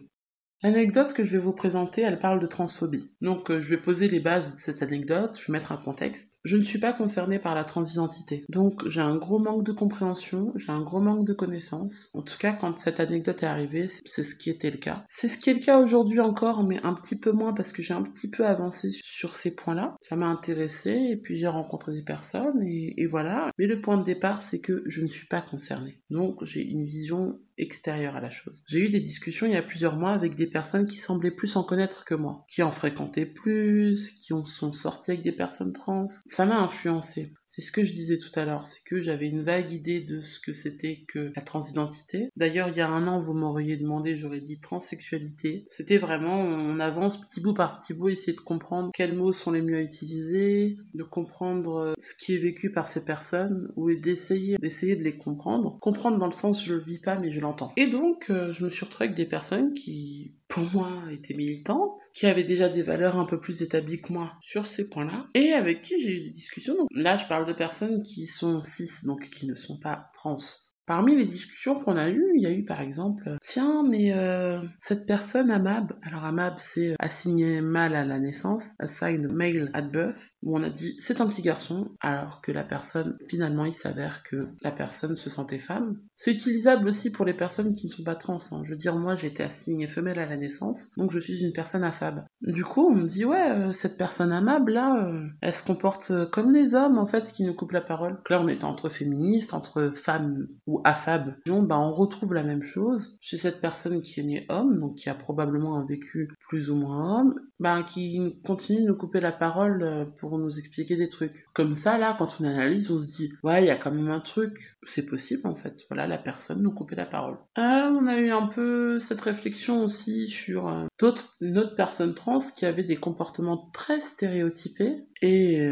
L'anecdote que je vais vous présenter, elle parle de transphobie. Donc euh, je vais poser les bases de cette anecdote, je vais mettre un contexte. Je ne suis pas concernée par la transidentité. Donc j'ai un gros manque de compréhension, j'ai un gros manque de connaissances. En tout cas, quand cette anecdote est arrivée, c'est ce qui était le cas. C'est ce qui est le cas aujourd'hui encore, mais un petit peu moins parce que j'ai un petit peu avancé sur ces points-là. Ça m'a intéressé et puis j'ai rencontré des personnes et, et voilà. Mais le point de départ, c'est que je ne suis pas concernée. Donc j'ai une vision extérieure à la chose. J'ai eu des discussions il y a plusieurs mois avec des personnes qui semblaient plus en connaître que moi, qui en fréquentaient plus, qui ont, sont sorties avec des personnes trans. Ça m'a influencé. C'est ce que je disais tout à l'heure, c'est que j'avais une vague idée de ce que c'était que la transidentité. D'ailleurs, il y a un an, vous m'auriez demandé, j'aurais dit transsexualité. C'était vraiment, on avance petit bout par petit bout, essayer de comprendre quels mots sont les mieux à utiliser, de comprendre euh, ce qui est vécu par ces personnes, ou d'essayer, d'essayer de les comprendre. Comprendre dans le sens, je le vis pas, mais je Et donc, euh, je me suis retrouvée avec des personnes qui pour moi, était militante, qui avait déjà des valeurs un peu plus établies que moi sur ces points-là, et avec qui j'ai eu des discussions. Là, je parle de personnes qui sont cis, donc qui ne sont pas trans. Parmi les discussions qu'on a eues, il y a eu par exemple, tiens, mais euh, cette personne Amab, alors Amab c'est assigné mâle à la naissance, assigned male at birth, où on a dit c'est un petit garçon, alors que la personne, finalement il s'avère que la personne se sentait femme. C'est utilisable aussi pour les personnes qui ne sont pas trans. Hein. Je veux dire, moi été assignée femelle à la naissance, donc je suis une personne affab. Du coup, on me dit ouais, euh, cette personne Amab là, euh, elle se comporte comme les hommes en fait qui nous coupent la parole. là on était entre féministes, entre femmes ou affab, bah, on retrouve la même chose chez cette personne qui est née homme, donc qui a probablement un vécu plus ou moins homme, bah, qui continue de nous couper la parole euh, pour nous expliquer des trucs. Comme ça, là, quand on analyse, on se dit, ouais, il y a quand même un truc, c'est possible en fait. Voilà, la personne nous coupait la parole. Euh, on a eu un peu cette réflexion aussi sur euh, d'autres, une autre personne trans qui avait des comportements très stéréotypés et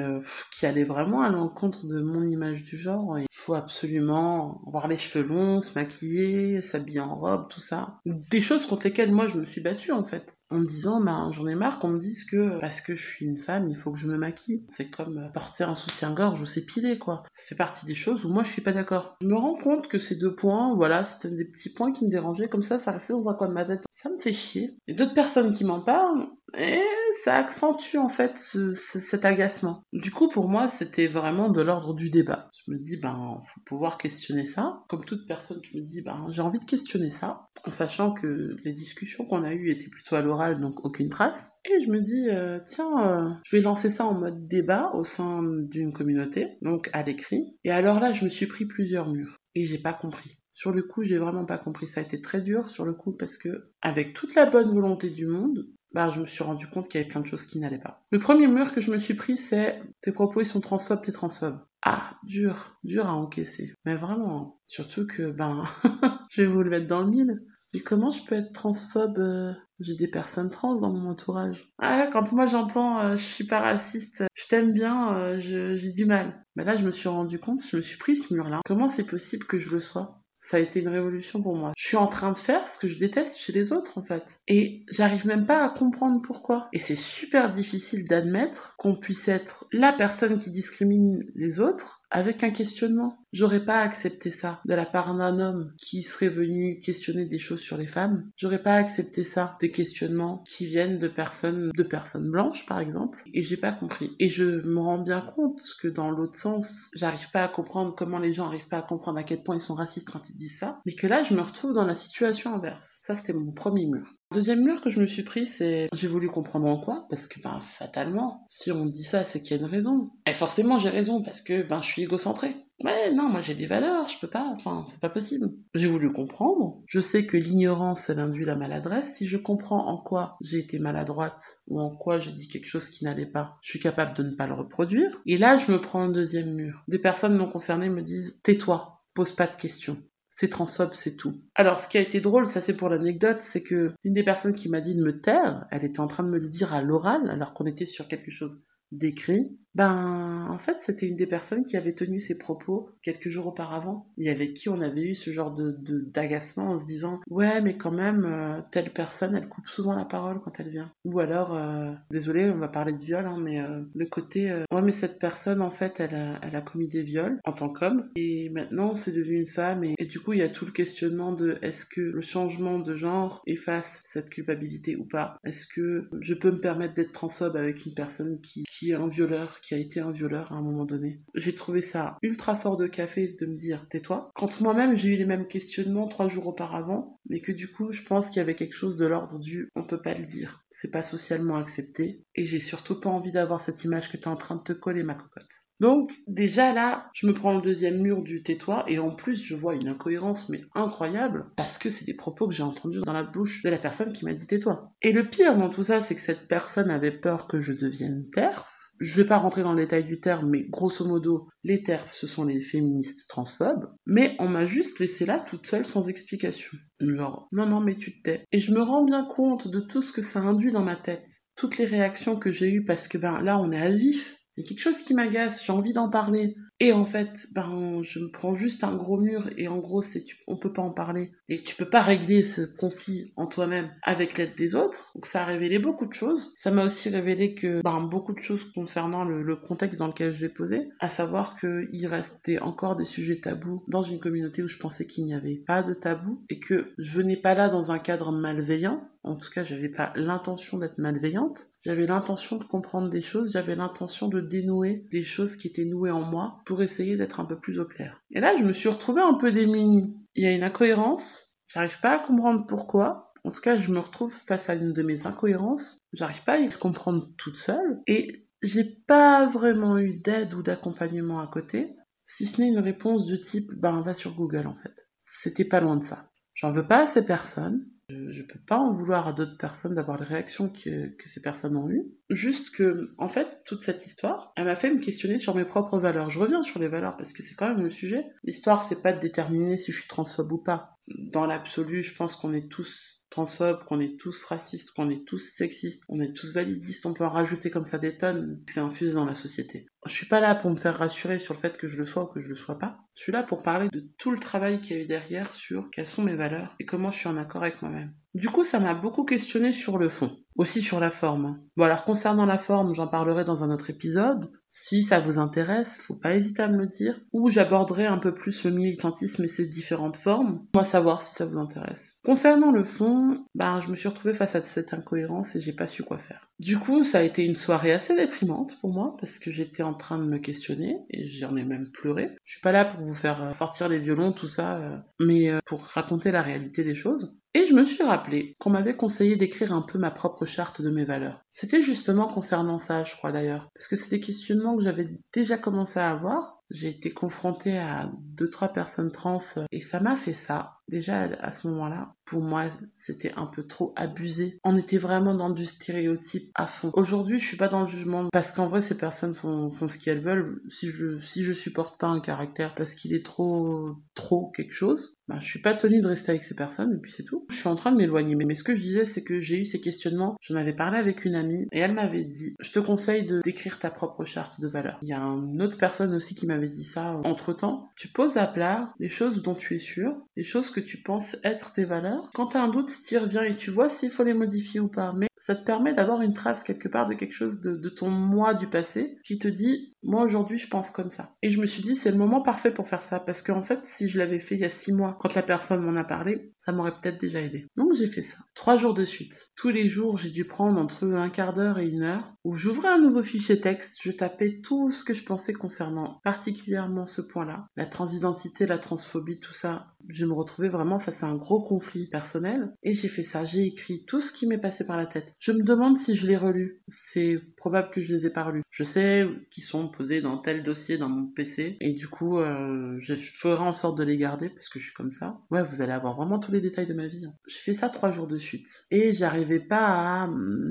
qui allait vraiment à l'encontre de mon image du genre. Il faut absolument avoir les cheveux longs, se maquiller, s'habiller en robe, tout ça. Des choses contre lesquelles moi je me suis battue en fait. En me disant bah j'en ai marre qu'on me dise que parce que je suis une femme il faut que je me maquille. C'est comme euh, porter un soutien-gorge ou s'épiler quoi. Ça fait partie des choses où moi je suis pas d'accord. Je me rends compte que ces deux points voilà c'était des petits points qui me dérangeaient comme ça ça restait dans un coin de ma tête. Ça me fait chier. Et d'autres personnes qui m'en parlent et ça accentue en fait cet agacement. Du coup, pour moi, c'était vraiment de l'ordre du débat. Je me dis, ben, faut pouvoir questionner ça. Comme toute personne, je me dis, ben, j'ai envie de questionner ça, en sachant que les discussions qu'on a eues étaient plutôt à l'oral, donc aucune trace. Et je me dis, euh, tiens, euh, je vais lancer ça en mode débat au sein d'une communauté, donc à l'écrit. Et alors là, je me suis pris plusieurs murs et j'ai pas compris. Sur le coup, j'ai vraiment pas compris. Ça a été très dur sur le coup parce que, avec toute la bonne volonté du monde, bah, je me suis rendu compte qu'il y avait plein de choses qui n'allaient pas. Le premier mur que je me suis pris, c'est tes propos ils sont transphobes, t'es transphobe. Ah, dur, dur à encaisser. Mais vraiment, surtout que, ben, <laughs> je vais vous le mettre dans le mille. Mais comment je peux être transphobe euh, J'ai des personnes trans dans mon entourage. Ah, quand moi j'entends euh, je suis pas raciste, je t'aime bien, euh, j'ai du mal. Mais là, je me suis rendu compte, je me suis pris ce mur-là. Comment c'est possible que je le sois? Ça a été une révolution pour moi. Je suis en train de faire ce que je déteste chez les autres, en fait. Et j'arrive même pas à comprendre pourquoi. Et c'est super difficile d'admettre qu'on puisse être la personne qui discrimine les autres avec un questionnement. J'aurais pas accepté ça de la part d'un homme qui serait venu questionner des choses sur les femmes. J'aurais pas accepté ça des questionnements qui viennent de personnes de personnes blanches par exemple et j'ai pas compris. Et je me rends bien compte que dans l'autre sens, j'arrive pas à comprendre comment les gens arrivent pas à comprendre à quel point ils sont racistes quand ils disent ça, mais que là je me retrouve dans la situation inverse. Ça c'était mon premier mur. Deuxième mur que je me suis pris, c'est j'ai voulu comprendre en quoi, parce que ben fatalement, si on dit ça, c'est qu'il y a une raison. Et forcément j'ai raison parce que ben je suis égocentré. Ouais, non, moi j'ai des valeurs, je peux pas, enfin c'est pas possible. J'ai voulu comprendre. Je sais que l'ignorance elle induit la maladresse. Si je comprends en quoi j'ai été maladroite ou en quoi j'ai dit quelque chose qui n'allait pas, je suis capable de ne pas le reproduire. Et là je me prends un deuxième mur. Des personnes non concernées me disent tais-toi, pose pas de questions c'est transphobe, c'est tout. Alors, ce qui a été drôle, ça c'est pour l'anecdote, c'est que une des personnes qui m'a dit de me taire, elle était en train de me le dire à l'oral, alors qu'on était sur quelque chose d'écrit, ben, en fait, c'était une des personnes qui avait tenu ses propos quelques jours auparavant. Et avec qui on avait eu ce genre de d'agacement en se disant ouais, mais quand même, euh, telle personne, elle coupe souvent la parole quand elle vient. Ou alors, euh, désolé, on va parler de viol, hein, mais euh, le côté ouais, mais cette personne, en fait, elle a, elle a commis des viols en tant qu'homme et maintenant c'est devenu une femme et, et, du coup, il y a tout le questionnement de est-ce que le changement de genre efface cette culpabilité ou pas? Est-ce que je peux me permettre d'être transphobe avec une personne qui, qui est un violeur qui a été un violeur à un moment donné. J'ai trouvé ça ultra fort de café de me dire tais-toi. Quand moi-même j'ai eu les mêmes questionnements trois jours auparavant, mais que du coup je pense qu'il y avait quelque chose de l'ordre du on peut pas le dire. C'est pas socialement accepté. Et j'ai surtout pas envie d'avoir cette image que t'es en train de te coller ma cocotte. Donc déjà là, je me prends le deuxième mur du tais-toi et en plus je vois une incohérence mais incroyable parce que c'est des propos que j'ai entendus dans la bouche de la personne qui m'a dit tais-toi. Et le pire dans tout ça, c'est que cette personne avait peur que je devienne TERF. Je vais pas rentrer dans le détail du terme, mais grosso modo, les TERF, ce sont les féministes transphobes. Mais on m'a juste laissé là toute seule sans explication. Genre, non, non, mais tu te tais. Et je me rends bien compte de tout ce que ça induit dans ma tête. Toutes les réactions que j'ai eues parce que ben là, on est à vif il y a quelque chose qui m'agace, j'ai envie d'en parler. Et en fait, ben, je me prends juste un gros mur et en gros, c'est tu, on peut pas en parler. Et tu peux pas régler ce conflit en toi-même avec l'aide des autres. Donc ça a révélé beaucoup de choses. Ça m'a aussi révélé que, ben, beaucoup de choses concernant le, contexte dans lequel je posé. À savoir qu'il restait encore des sujets tabous dans une communauté où je pensais qu'il n'y avait pas de tabou et que je venais pas là dans un cadre malveillant en tout cas, j'avais pas l'intention d'être malveillante. J'avais l'intention de comprendre des choses. J'avais l'intention de dénouer des choses qui étaient nouées en moi pour essayer d'être un peu plus au clair. Et là, je me suis retrouvée un peu démunie. Il y a une incohérence. J'arrive pas à comprendre pourquoi. En tout cas, je me retrouve face à une de mes incohérences. J'arrive pas à y comprendre toute seule. Et j'ai pas vraiment eu d'aide ou d'accompagnement à côté. Si ce n'est une réponse du type, ben, va sur Google, en fait. C'était pas loin de ça. J'en veux pas à ces personnes. Je, ne peux pas en vouloir à d'autres personnes d'avoir les réactions que, ces personnes ont eues. Juste que, en fait, toute cette histoire, elle m'a fait me questionner sur mes propres valeurs. Je reviens sur les valeurs parce que c'est quand même le sujet. L'histoire, c'est pas de déterminer si je suis transphobe ou pas. Dans l'absolu, je pense qu'on est tous transphobes, qu'on est tous racistes, qu'on est tous sexistes, on est tous validistes, on peut en rajouter comme ça des tonnes, c'est infusé dans la société. Je suis pas là pour me faire rassurer sur le fait que je le sois ou que je le sois pas. Je suis là pour parler de tout le travail qu'il y a eu derrière sur quelles sont mes valeurs et comment je suis en accord avec moi-même. Du coup, ça m'a beaucoup questionné sur le fond, aussi sur la forme. Bon alors concernant la forme, j'en parlerai dans un autre épisode. Si ça vous intéresse, faut pas hésiter à me le dire. Ou j'aborderai un peu plus le militantisme et ses différentes formes. Moi savoir si ça vous intéresse. Concernant le fond, ben je me suis retrouvée face à cette incohérence et j'ai pas su quoi faire. Du coup, ça a été une soirée assez déprimante pour moi parce que j'étais en train de me questionner et j'en ai même pleuré. Je suis pas là pour vous faire euh, sortir les violons, tout ça, euh, mais euh, pour raconter la réalité des choses. Et je me suis rappelé qu'on m'avait conseillé d'écrire un peu ma propre charte de mes valeurs. C'était justement concernant ça, je crois d'ailleurs. Parce que c'est des questionnements que j'avais déjà commencé à avoir. J'ai été confrontée à deux, trois personnes trans et ça m'a fait ça. Déjà, à ce moment-là, pour moi, c'était un peu trop abusé. On était vraiment dans du stéréotype à fond. Aujourd'hui, je suis pas dans le jugement parce qu'en vrai, ces personnes font, font ce qu'elles veulent. Si je, si je supporte pas un caractère parce qu'il est trop, trop quelque chose, ben, je suis pas tenue de rester avec ces personnes et puis c'est tout. Je suis en train de m'éloigner. Mais, mais, ce que je disais, c'est que j'ai eu ces questionnements. J'en avais parlé avec une amie et elle m'avait dit, je te conseille de d'écrire ta propre charte de valeurs. Il y a une autre personne aussi qui m'avait dit ça. Entre temps, tu poses à plat les choses dont tu es sûr, les choses que tu penses être tes valeurs. Quand tu as un doute, tu reviens et tu vois s'il faut les modifier ou pas. Ça te permet d'avoir une trace quelque part de quelque chose de, ton moi du passé qui te dit moi aujourd'hui je pense comme ça. Et je me suis dit c'est le moment parfait pour faire ça parce qu'en fait si je l'avais fait il y a six mois quand la personne m'en a parlé, ça m'aurait peut-être déjà aidé. Donc j'ai fait ça. Trois jours de suite. Tous les jours j'ai dû prendre entre un quart d'heure et une heure où j'ouvrais un nouveau fichier texte, je tapais tout ce que je pensais concernant particulièrement ce point-là, la transidentité, la transphobie, tout ça. Je me retrouvais vraiment face à un gros conflit personnel et j'ai fait ça. J'ai écrit tout ce qui m'est passé par la tête. Je me demande si je l'ai relu. C'est probable que je les ai pas relus. Je sais qu'ils sont posés dans tel dossier dans mon PC. Et du coup, euh, je ferai en sorte de les garder parce que je suis comme ça. Ouais, vous allez avoir vraiment tous les détails de ma vie. Hein. J'ai fait ça trois jours de suite. Et j'arrivais pas à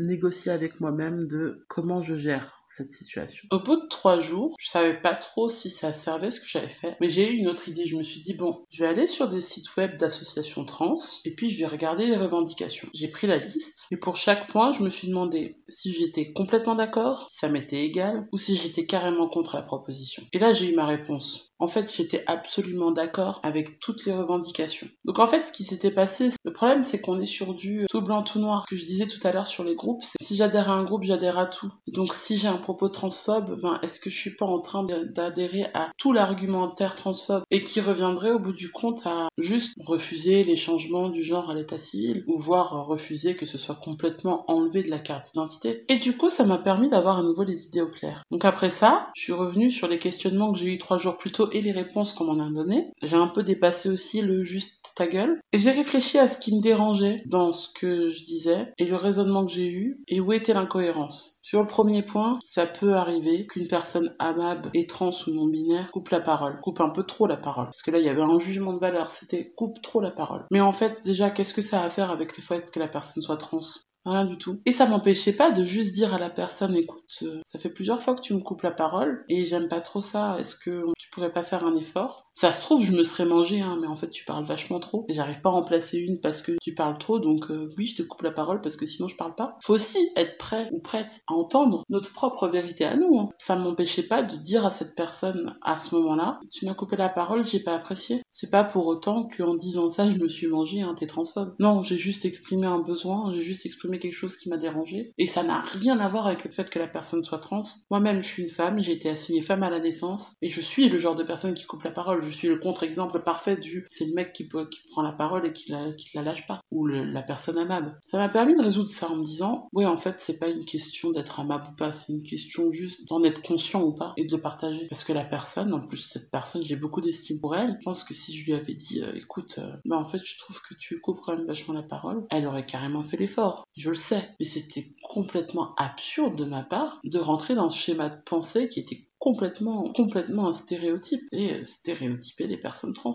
négocier avec moi-même de comment je gère cette situation. Au bout de trois jours, je savais pas trop si ça servait ce que j'avais fait. Mais j'ai eu une autre idée. Je me suis dit, bon, je vais aller sur des sites web d'associations trans et puis je vais regarder les revendications. J'ai pris la liste et pour chaque point, je me suis demandé si j'étais complètement d'accord, si ça m'était égal ou si j'étais carrément contre la proposition. Et là, j'ai eu ma réponse. En fait, j'étais absolument d'accord avec toutes les revendications. Donc en fait, ce qui s'était passé, le problème c'est qu'on est sur du tout blanc, tout noir. Que je disais tout à l'heure sur les groupes, c'est si j'adhère à un groupe, j'adhère à tout. Donc si j'ai un propos transphobe, ben est-ce que je suis pas en train d'adhérer à tout l'argumentaire transphobe et qui reviendrait au bout du compte à juste refuser les changements du genre à l'état civil ou voire refuser que ce soit complètement enlevé de la carte d'identité? Et du coup, ça m'a permis d'avoir à nouveau les idées au clair. Donc après ça, je suis revenue sur les questionnements que j'ai eu trois jours plus tôt et les réponses qu'on m'en a données. J'ai un peu dépassé aussi le juste ta gueule. Et j'ai réfléchi à ce qui me dérangeait dans ce que je disais et le raisonnement que j'ai eu et où était l'incohérence. Sur le premier point, ça peut arriver qu'une personne amable et trans ou non binaire coupe la parole, coupe un peu trop la parole. Parce que là, il y avait un jugement de valeur, c'était coupe trop la parole. Mais en fait, déjà, qu'est-ce que ça a à faire avec le fait que la personne soit trans? Rien du tout. Et ça m'empêchait pas de juste dire à la personne, écoute, euh, ça fait plusieurs fois que tu me coupes la parole et j'aime pas trop ça. Est-ce que tu pourrais pas faire un effort? Ça se trouve, je me serais mangé, hein, mais en fait, tu parles vachement trop et j'arrive pas à remplacer une parce que tu parles trop. Donc euh, oui, je te coupe la parole parce que sinon je parle pas. Faut aussi être prêt ou prête à entendre notre propre vérité à nous. Hein. Ça m'empêchait pas de dire à cette personne à ce moment-là, tu m'as coupé la parole, j'ai pas apprécié. C'est pas pour autant qu'en disant ça, je me suis mangé, hein, t'es transphobe. Non, j'ai juste exprimé un besoin, j'ai juste exprimé quelque chose qui m'a dérangé. Et ça n'a rien à voir avec le fait que la personne soit trans. Moi-même, je suis une femme, j'ai été assignée femme à la naissance, et je suis le genre de personne qui coupe la parole. Je suis le contre-exemple parfait du c'est le mec qui, qui prend la parole et qui la, qui la lâche pas, ou la personne amable. Ça m'a permis de résoudre ça en me disant, oui, en fait, c'est pas une question d'être amable ou pas, c'est une question juste d'en être conscient ou pas, et de le partager. Parce que la personne, en plus, cette personne, j'ai beaucoup d'estime pour elle. Je pense que si je lui avais dit, euh, écoute, euh, bah, en fait, je trouve que tu coupes quand même vachement la parole, elle aurait carrément fait l'effort. Je le sais. Mais c'était complètement absurde de ma part de rentrer dans ce schéma de pensée qui était complètement, complètement un stéréotype. Et euh, stéréotyper les personnes trans,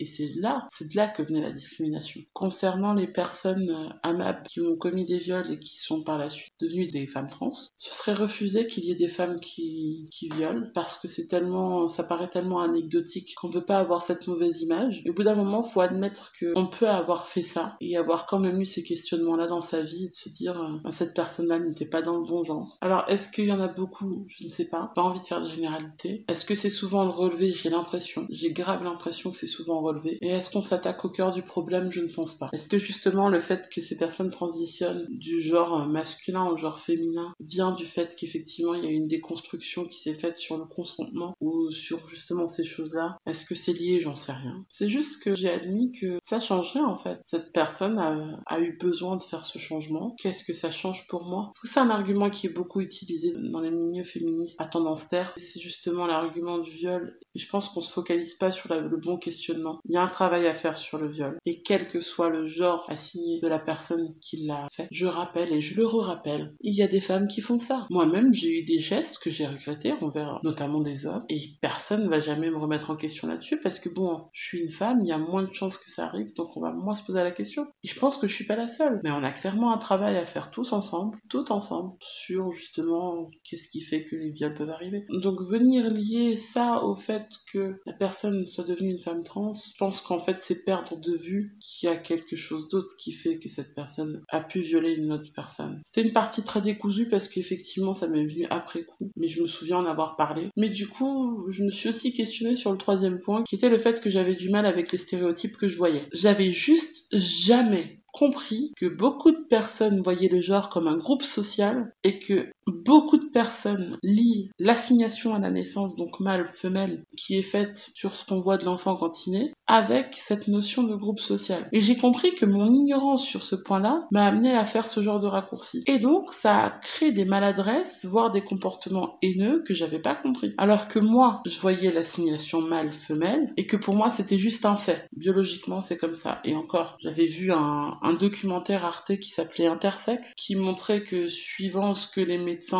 et c'est là, c'est de là que venait la discrimination. Concernant les personnes euh, amables qui ont commis des viols et qui sont par la suite devenues des femmes trans, ce serait refusé qu'il y ait des femmes qui, qui violent parce que c'est tellement, ça paraît tellement anecdotique qu'on veut pas avoir cette mauvaise image. Et au bout d'un moment, faut admettre qu'on peut avoir fait ça et avoir quand même eu ces questionnements-là dans sa vie et de se dire, euh, cette personne-là n'était pas dans le bon genre. Alors, est-ce qu'il y en a beaucoup? Je ne sais pas. Pas envie de faire de généralité. Est-ce que c'est souvent relevé? J'ai l'impression. J'ai grave l'impression que c'est souvent relevé. Et est-ce qu'on s'attaque au cœur du problème? Je ne pense pas. Est-ce que justement le fait que ces personnes transitionnent du genre masculin au genre féminin vient du fait qu'effectivement il y a une déconstruction qui s'est faite sur le consentement ou sur justement ces choses-là? Est-ce que c'est lié? J'en sais rien. C'est juste que j'ai admis que ça changerait en fait. Cette personne a, a eu besoin de faire ce changement. Qu'est-ce que ça change pour moi? Parce que c'est un argument qui est beaucoup utilisé dans les milieux féministes à tendance terre. C'est justement l'argument du viol. Et je pense qu'on se focalise pas sur le bon questionnement il y a un travail à faire sur le viol. Et quel que soit le genre assigné de la personne qui l'a fait, je rappelle et je le re-rappelle, il y a des femmes qui font ça. Moi-même, j'ai eu des gestes que j'ai regrettés envers notamment des hommes, et personne ne va jamais me remettre en question là-dessus, parce que bon, je suis une femme, il y a moins de chances que ça arrive, donc on va moins se poser la question. Et je pense que je suis pas la seule. Mais on a clairement un travail à faire tous ensemble, tout ensemble, sur justement qu'est-ce qui fait que les viols peuvent arriver. Donc venir lier ça au fait que la personne soit devenue une femme trans, je pense qu'en fait c'est perdre de vue qu'il y a quelque chose d'autre qui fait que cette personne a pu violer une autre personne. C'était une partie très décousue parce qu'effectivement ça m'est venu après coup, mais je me souviens en avoir parlé. Mais du coup, je me suis aussi questionnée sur le troisième point, qui était le fait que j'avais du mal avec les stéréotypes que je voyais. J'avais juste jamais compris que beaucoup de personnes voyaient le genre comme un groupe social et que beaucoup de personnes lient l'assignation à la naissance, donc mâle-femelle, qui est faite sur ce qu'on voit de l'enfant quand il avec cette notion de groupe social. Et j'ai compris que mon ignorance sur ce point-là m'a amené à faire ce genre de raccourci. Et donc, ça a créé des maladresses, voire des comportements haineux que j'avais pas compris. Alors que moi, je voyais l'assignation mâle-femelle et que pour moi, c'était juste un fait. Biologiquement, c'est comme ça. Et encore, j'avais vu un, un documentaire Arte qui s'appelait Intersex, qui montrait que suivant ce que les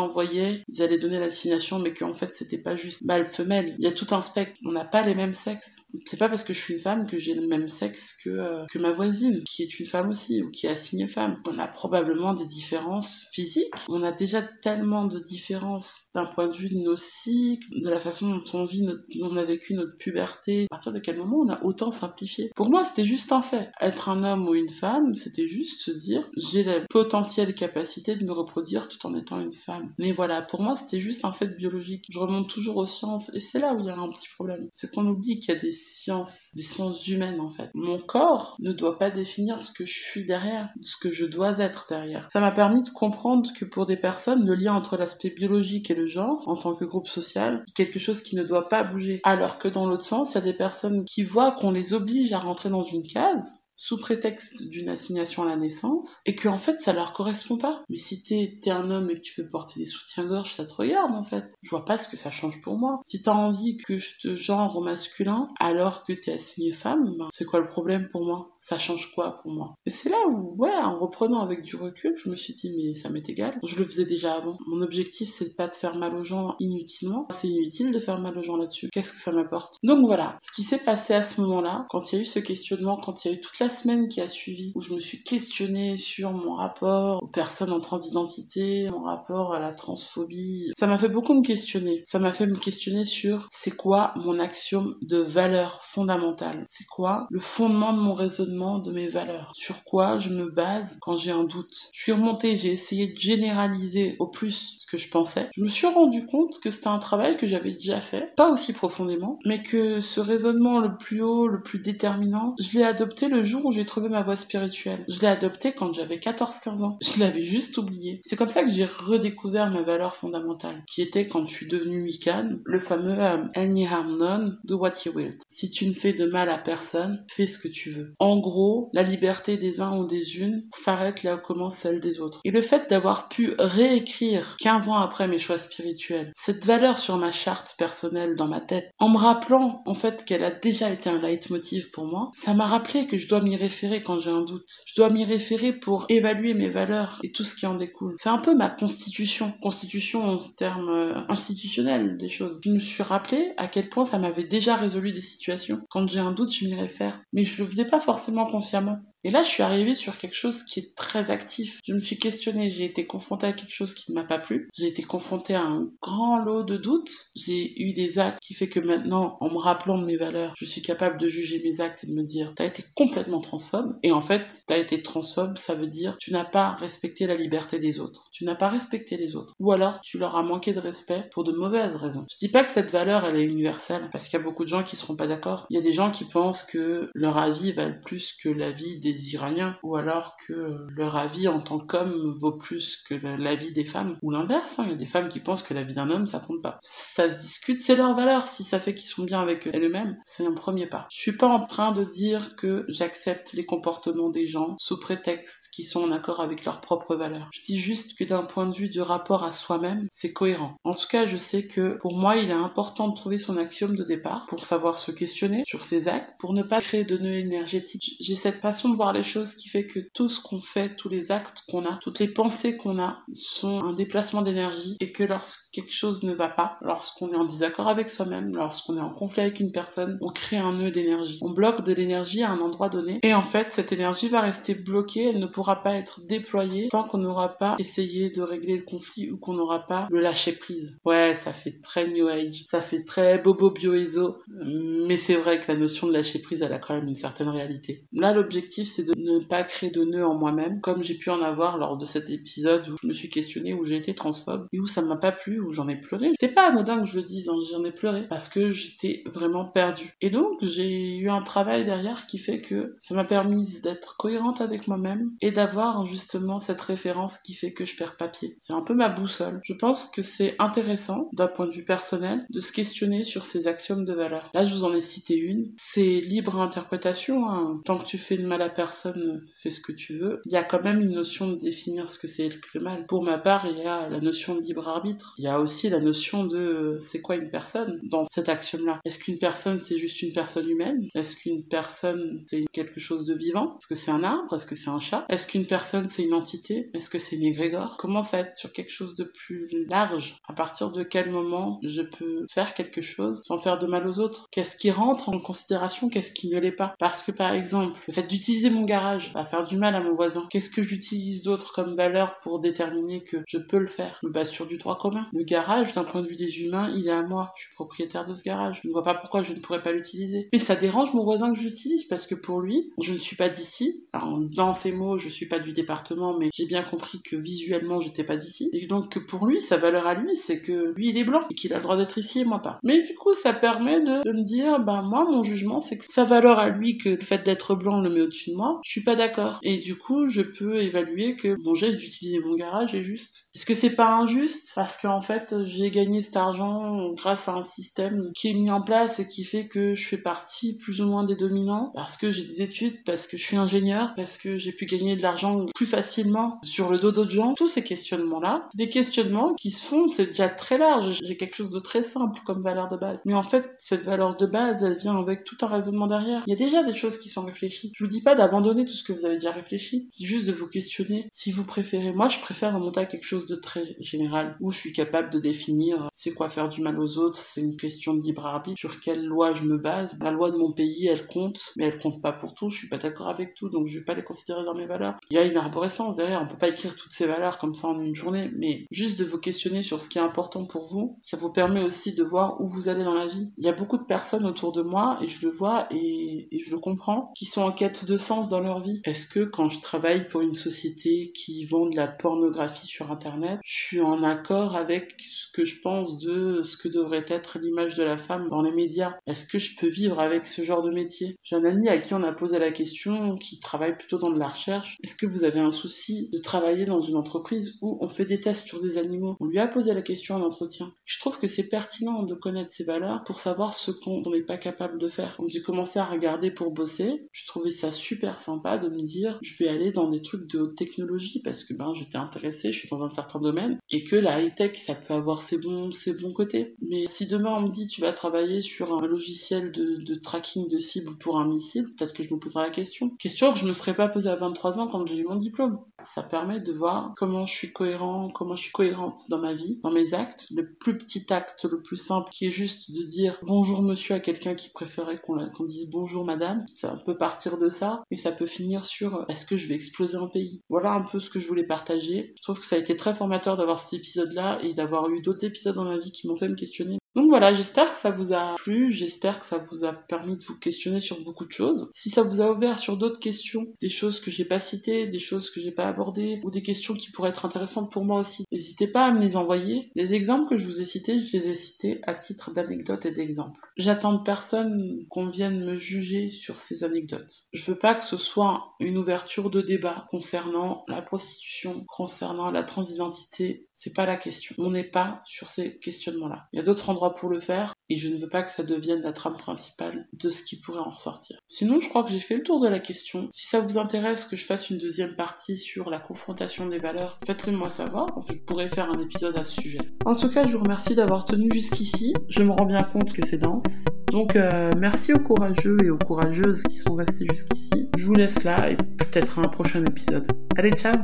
voyaient, ils allaient donner l'assignation, mais qu'en fait c'était pas juste mâle-femelle. Il y a tout un spectre. On n'a pas les mêmes sexes. C'est pas parce que je suis une femme que j'ai le même sexe que, euh, que ma voisine, qui est une femme aussi, ou qui est assignée femme. On a probablement des différences physiques. On a déjà tellement de différences d'un point de vue de nos cycles, de la façon dont on vit, notre, on a vécu notre puberté. À partir de quel moment on a autant simplifié? Pour moi, c'était juste un fait. Être un homme ou une femme, c'était juste se dire j'ai la potentielle capacité de me reproduire tout en étant une femme. Mais voilà, pour moi, c'était juste un fait biologique. Je remonte toujours aux sciences et c'est là où il y a un petit problème. C'est qu'on oublie qu'il y a des sciences, des sciences humaines en fait. Mon corps ne doit pas définir ce que je suis derrière, ce que je dois être derrière. Ça m'a permis de comprendre que pour des personnes, le lien entre l'aspect biologique et le genre, en tant que groupe social, est quelque chose qui ne doit pas bouger. Alors que dans l'autre sens, il y a des personnes qui voient qu'on les oblige à rentrer dans une case sous prétexte d'une assignation à la naissance et que en fait ça leur correspond pas. Mais si t'es es un homme et que tu veux porter des soutiens-gorge, ça te regarde en fait. Je vois pas ce que ça change pour moi. Si t'as envie que je te genre au masculin alors que t'es assigné femme, ben, c'est quoi le problème pour moi? Ça change quoi pour moi? Et c'est là où, ouais, en reprenant avec du recul, je me suis dit mais ça m'est égal. Je le faisais déjà avant. Mon objectif c'est pas de faire mal aux gens inutilement. C'est inutile de faire mal aux gens là-dessus. Qu'est-ce que ça m'apporte? Donc voilà, ce qui s'est passé à ce moment-là, quand il y a eu ce questionnement, quand il y a eu toute la semaine qui a suivi, où je me suis questionnée sur mon rapport aux personnes en transidentité, mon rapport à la transphobie, ça m'a fait beaucoup me questionner. Ça m'a fait me questionner sur c'est quoi mon axiome de valeur fondamentale C'est quoi le fondement de mon raisonnement, de mes valeurs Sur quoi je me base quand j'ai un doute Je suis remontée, j'ai essayé de généraliser au plus ce que je pensais. Je me suis rendu compte que c'était un travail que j'avais déjà fait, pas aussi profondément, mais que ce raisonnement le plus haut, le plus déterminant, je l'ai adopté le jour où j'ai trouvé ma voie spirituelle. Je l'ai adopté quand j'avais 14-15 ans. Je l'avais juste oublié. C'est comme ça que j'ai redécouvert ma valeur fondamentale, qui était quand je suis devenue Wiccan, le fameux euh, Any harm none, do what you will. Si tu ne fais de mal à personne, fais ce que tu veux. En gros, la liberté des uns ou des unes s'arrête là où commence celle des autres. Et le fait d'avoir pu réécrire 15 ans après mes choix spirituels, cette valeur sur ma charte personnelle dans ma tête, en me rappelant en fait qu'elle a déjà été un leitmotiv pour moi, ça m'a rappelé que je dois m'y référer quand j'ai un doute. Je dois m'y référer pour évaluer mes valeurs et tout ce qui en découle. C'est un peu ma constitution. Constitution en termes euh, institutionnels des choses. Je me suis rappelé à quel point ça m'avait déjà résolu des situations. Quand j'ai un doute, je m'y réfère. Mais je le faisais pas forcément consciemment. Et là, je suis arrivée sur quelque chose qui est très actif. Je me suis questionnée, j'ai été confrontée à quelque chose qui ne m'a pas plu. J'ai été confrontée à un grand lot de doutes. J'ai eu des actes qui fait que maintenant, en me rappelant de mes valeurs, je suis capable de juger mes actes et de me dire, t'as été complètement transphobe. Et en fait, t'as été transphobe, ça veut dire, tu n'as pas respecté la liberté des autres. Tu n'as pas respecté les autres. Ou alors, tu leur as manqué de respect pour de mauvaises raisons. Je dis pas que cette valeur, elle est universelle, parce qu'il y a beaucoup de gens qui seront pas d'accord. Il y a des gens qui pensent que leur avis valent plus que l'avis des Iraniens, ou alors que leur avis en tant qu'homme vaut plus que l'avis des femmes, ou l'inverse, hein. il y a des femmes qui pensent que l'avis d'un homme ça compte pas. Ça se discute, c'est leur valeur, si ça fait qu'ils sont bien avec elles-mêmes, c'est un premier pas. Je suis pas en train de dire que j'accepte les comportements des gens sous prétexte qui sont en accord avec leurs propres valeurs. Je dis juste que d'un point de vue du rapport à soi-même, c'est cohérent. En tout cas, je sais que pour moi, il est important de trouver son axiome de départ pour savoir se questionner sur ses actes, pour ne pas créer de nœuds énergétiques. J'ai cette passion de voir les choses qui fait que tout ce qu'on fait, tous les actes qu'on a, toutes les pensées qu'on a sont un déplacement d'énergie et que lorsque quelque chose ne va pas, lorsqu'on est en désaccord avec soi-même, lorsqu'on est en conflit avec une personne, on crée un nœud d'énergie. On bloque de l'énergie à un endroit donné et en fait, cette énergie va rester bloquée, elle ne pourra pas être déployée tant qu'on n'aura pas essayé de régler le conflit ou qu'on n'aura pas le lâcher prise. Ouais, ça fait très New Age, ça fait très Bobo Bioeso, mais c'est vrai que la notion de lâcher prise, elle a quand même une certaine réalité. Là, l'objectif, c'est de ne pas créer de nœuds en moi-même, comme j'ai pu en avoir lors de cet épisode où je me suis questionné, où j'ai été transphobe, et où ça m'a pas plu, où j'en ai pleuré. C'est pas anodin que je le dise, hein, j'en ai pleuré, parce que j'étais vraiment perdue. Et donc, j'ai eu un travail derrière qui fait que ça m'a permis d'être cohérente avec moi-même, et d'avoir justement cette référence qui fait que je perds papier. C'est un peu ma boussole. Je pense que c'est intéressant, d'un point de vue personnel, de se questionner sur ces axiomes de valeur. Là, je vous en ai cité une. C'est libre interprétation. Hein. Tant que tu fais de mal à personne, fais ce que tu veux. Il y a quand même une notion de définir ce que c'est le mal. Pour ma part, il y a la notion de libre arbitre. Il y a aussi la notion de c'est quoi une personne dans cet axiome-là? Est-ce qu'une personne, c'est juste une personne humaine? Est-ce qu'une personne, c'est quelque chose de vivant? Est-ce que c'est un arbre? Est-ce que c'est un chat? Qu'une personne, c'est une entité? Est-ce que c'est une égrégore Commence à être sur quelque chose de plus large? À partir de quel moment je peux faire quelque chose sans faire de mal aux autres? Qu'est-ce qui rentre en considération Qu'est-ce qui ne l'est pas? Parce que par exemple, le fait d'utiliser mon garage va faire du mal à mon voisin. Qu'est-ce que j'utilise d'autre comme valeur pour déterminer que je peux le faire? Je me sur du droit commun. Le garage, d'un point de vue des humains, il est à moi. Je suis propriétaire de ce garage. Je ne vois pas pourquoi je ne pourrais pas l'utiliser. Mais ça dérange mon voisin que j'utilise parce que pour lui, je ne suis pas d'ici. Dans ces mots, je suis pas du département, mais j'ai bien compris que visuellement, j'étais pas d'ici. Et donc que pour lui, sa valeur à lui, c'est que lui, il est blanc et qu'il a le droit d'être ici et moi pas. Mais du coup, ça permet de, me dire, bah moi, mon jugement, c'est que sa valeur à lui, que le fait d'être blanc le met au-dessus de moi, je suis pas d'accord. Et du coup, je peux évaluer que mon geste d'utiliser mon garage est juste. Est-ce que c'est pas injuste? Parce qu'en fait, j'ai gagné cet argent grâce à un système qui est mis en place et qui fait que je fais partie plus ou moins des dominants, parce que j'ai des études, parce que je suis ingénieur, parce que j'ai pu gagner de l'argent plus facilement sur le dos d'autres gens. Tous ces questionnements-là, des questionnements qui se font, c'est déjà très large. J'ai quelque chose de très simple comme valeur de base. Mais en fait, cette valeur de base, elle vient avec tout un raisonnement derrière. Il y a déjà des choses qui sont réfléchies. Je vous dis pas d'abandonner tout ce que vous avez déjà réfléchi. Juste de vous questionner si vous préférez. Moi, je préfère remonter à quelque chose de très général, où je suis capable de définir c'est quoi faire du mal aux autres, c'est une question de libre arbitre, sur quelle loi je me base. La loi de mon pays, elle compte, mais elle compte pas pour tout. Je suis pas d'accord avec tout, donc je vais pas les considérer dans mes valeurs. Il y a une arborescence derrière. On peut pas écrire toutes ces valeurs comme ça en une journée, mais juste de vous questionner sur ce qui est important pour vous, ça vous permet aussi de voir où vous allez dans la vie. Il y a beaucoup de personnes autour de moi, et je le vois, et, et je le comprends, qui sont en quête de sens dans leur vie. Est-ce que quand je travaille pour une société qui vend de la pornographie sur Internet, je suis en accord avec ce que je pense de ce que devrait être l'image de la femme dans les médias? Est-ce que je peux vivre avec ce genre de métier? J'ai un ami à qui on a posé la question, qui travaille plutôt dans de la recherche. Est-ce que vous avez un souci de travailler dans une entreprise où on fait des tests sur des animaux? On lui a posé la question en entretien. Je trouve que c'est pertinent de connaître ses valeurs pour savoir ce qu'on n'est pas capable de faire. Donc j'ai commencé à regarder pour bosser. Je trouvais ça super sympa de me dire je vais aller dans des trucs de haute technologie parce que ben j'étais intéressée, je suis dans un certain domaine et que la high tech ça peut avoir ses bons ses bons côtés. Mais si demain on me dit tu vas travailler sur un logiciel de, de tracking de cible pour un missile, peut-être que je me poserai la question. Question que je me serais pas posée à 23 ans quand j'ai eu mon diplôme. Ça permet de voir comment je suis cohérent, comment je suis cohérente dans ma vie, dans mes actes. Le plus petit acte, le plus simple, qui est juste de dire bonjour monsieur à quelqu'un qui préférait qu'on dise bonjour madame. Ça peut partir de ça et ça peut finir sur est-ce que je vais exploser un pays? Voilà un peu ce que je voulais partager. Je trouve que ça a été très formateur d'avoir cet épisode-là et d'avoir eu d'autres épisodes dans ma vie qui m'ont fait me questionner donc voilà, j'espère que ça vous a plu, j'espère que ça vous a permis de vous questionner sur beaucoup de choses. Si ça vous a ouvert sur d'autres questions, des choses que j'ai pas citées, des choses que j'ai pas abordées, ou des questions qui pourraient être intéressantes pour moi aussi, n'hésitez pas à me les envoyer. Les exemples que je vous ai cités, je les ai cités à titre d'anecdotes et d'exemples. J'attends de personne qu'on vienne me juger sur ces anecdotes. Je veux pas que ce soit une ouverture de débat concernant la prostitution, concernant la transidentité, c'est pas la question. On n'est pas sur ces questionnements-là. Il y a d'autres endroits pour le faire. et je ne veux pas que ça devienne la trame principale de ce qui pourrait en ressortir. Sinon, je crois que j'ai fait le tour de la question. Si ça vous intéresse que je fasse une deuxième partie sur la confrontation des valeurs, faites-le moi savoir, je pourrais faire un épisode à ce sujet. En tout cas, je vous remercie d'avoir tenu jusqu'ici. Je me rends bien compte que c'est dense. Donc, euh, merci aux courageux et aux courageuses qui sont restés jusqu'ici. Je vous laisse là et peut-être un prochain épisode. Allez, ciao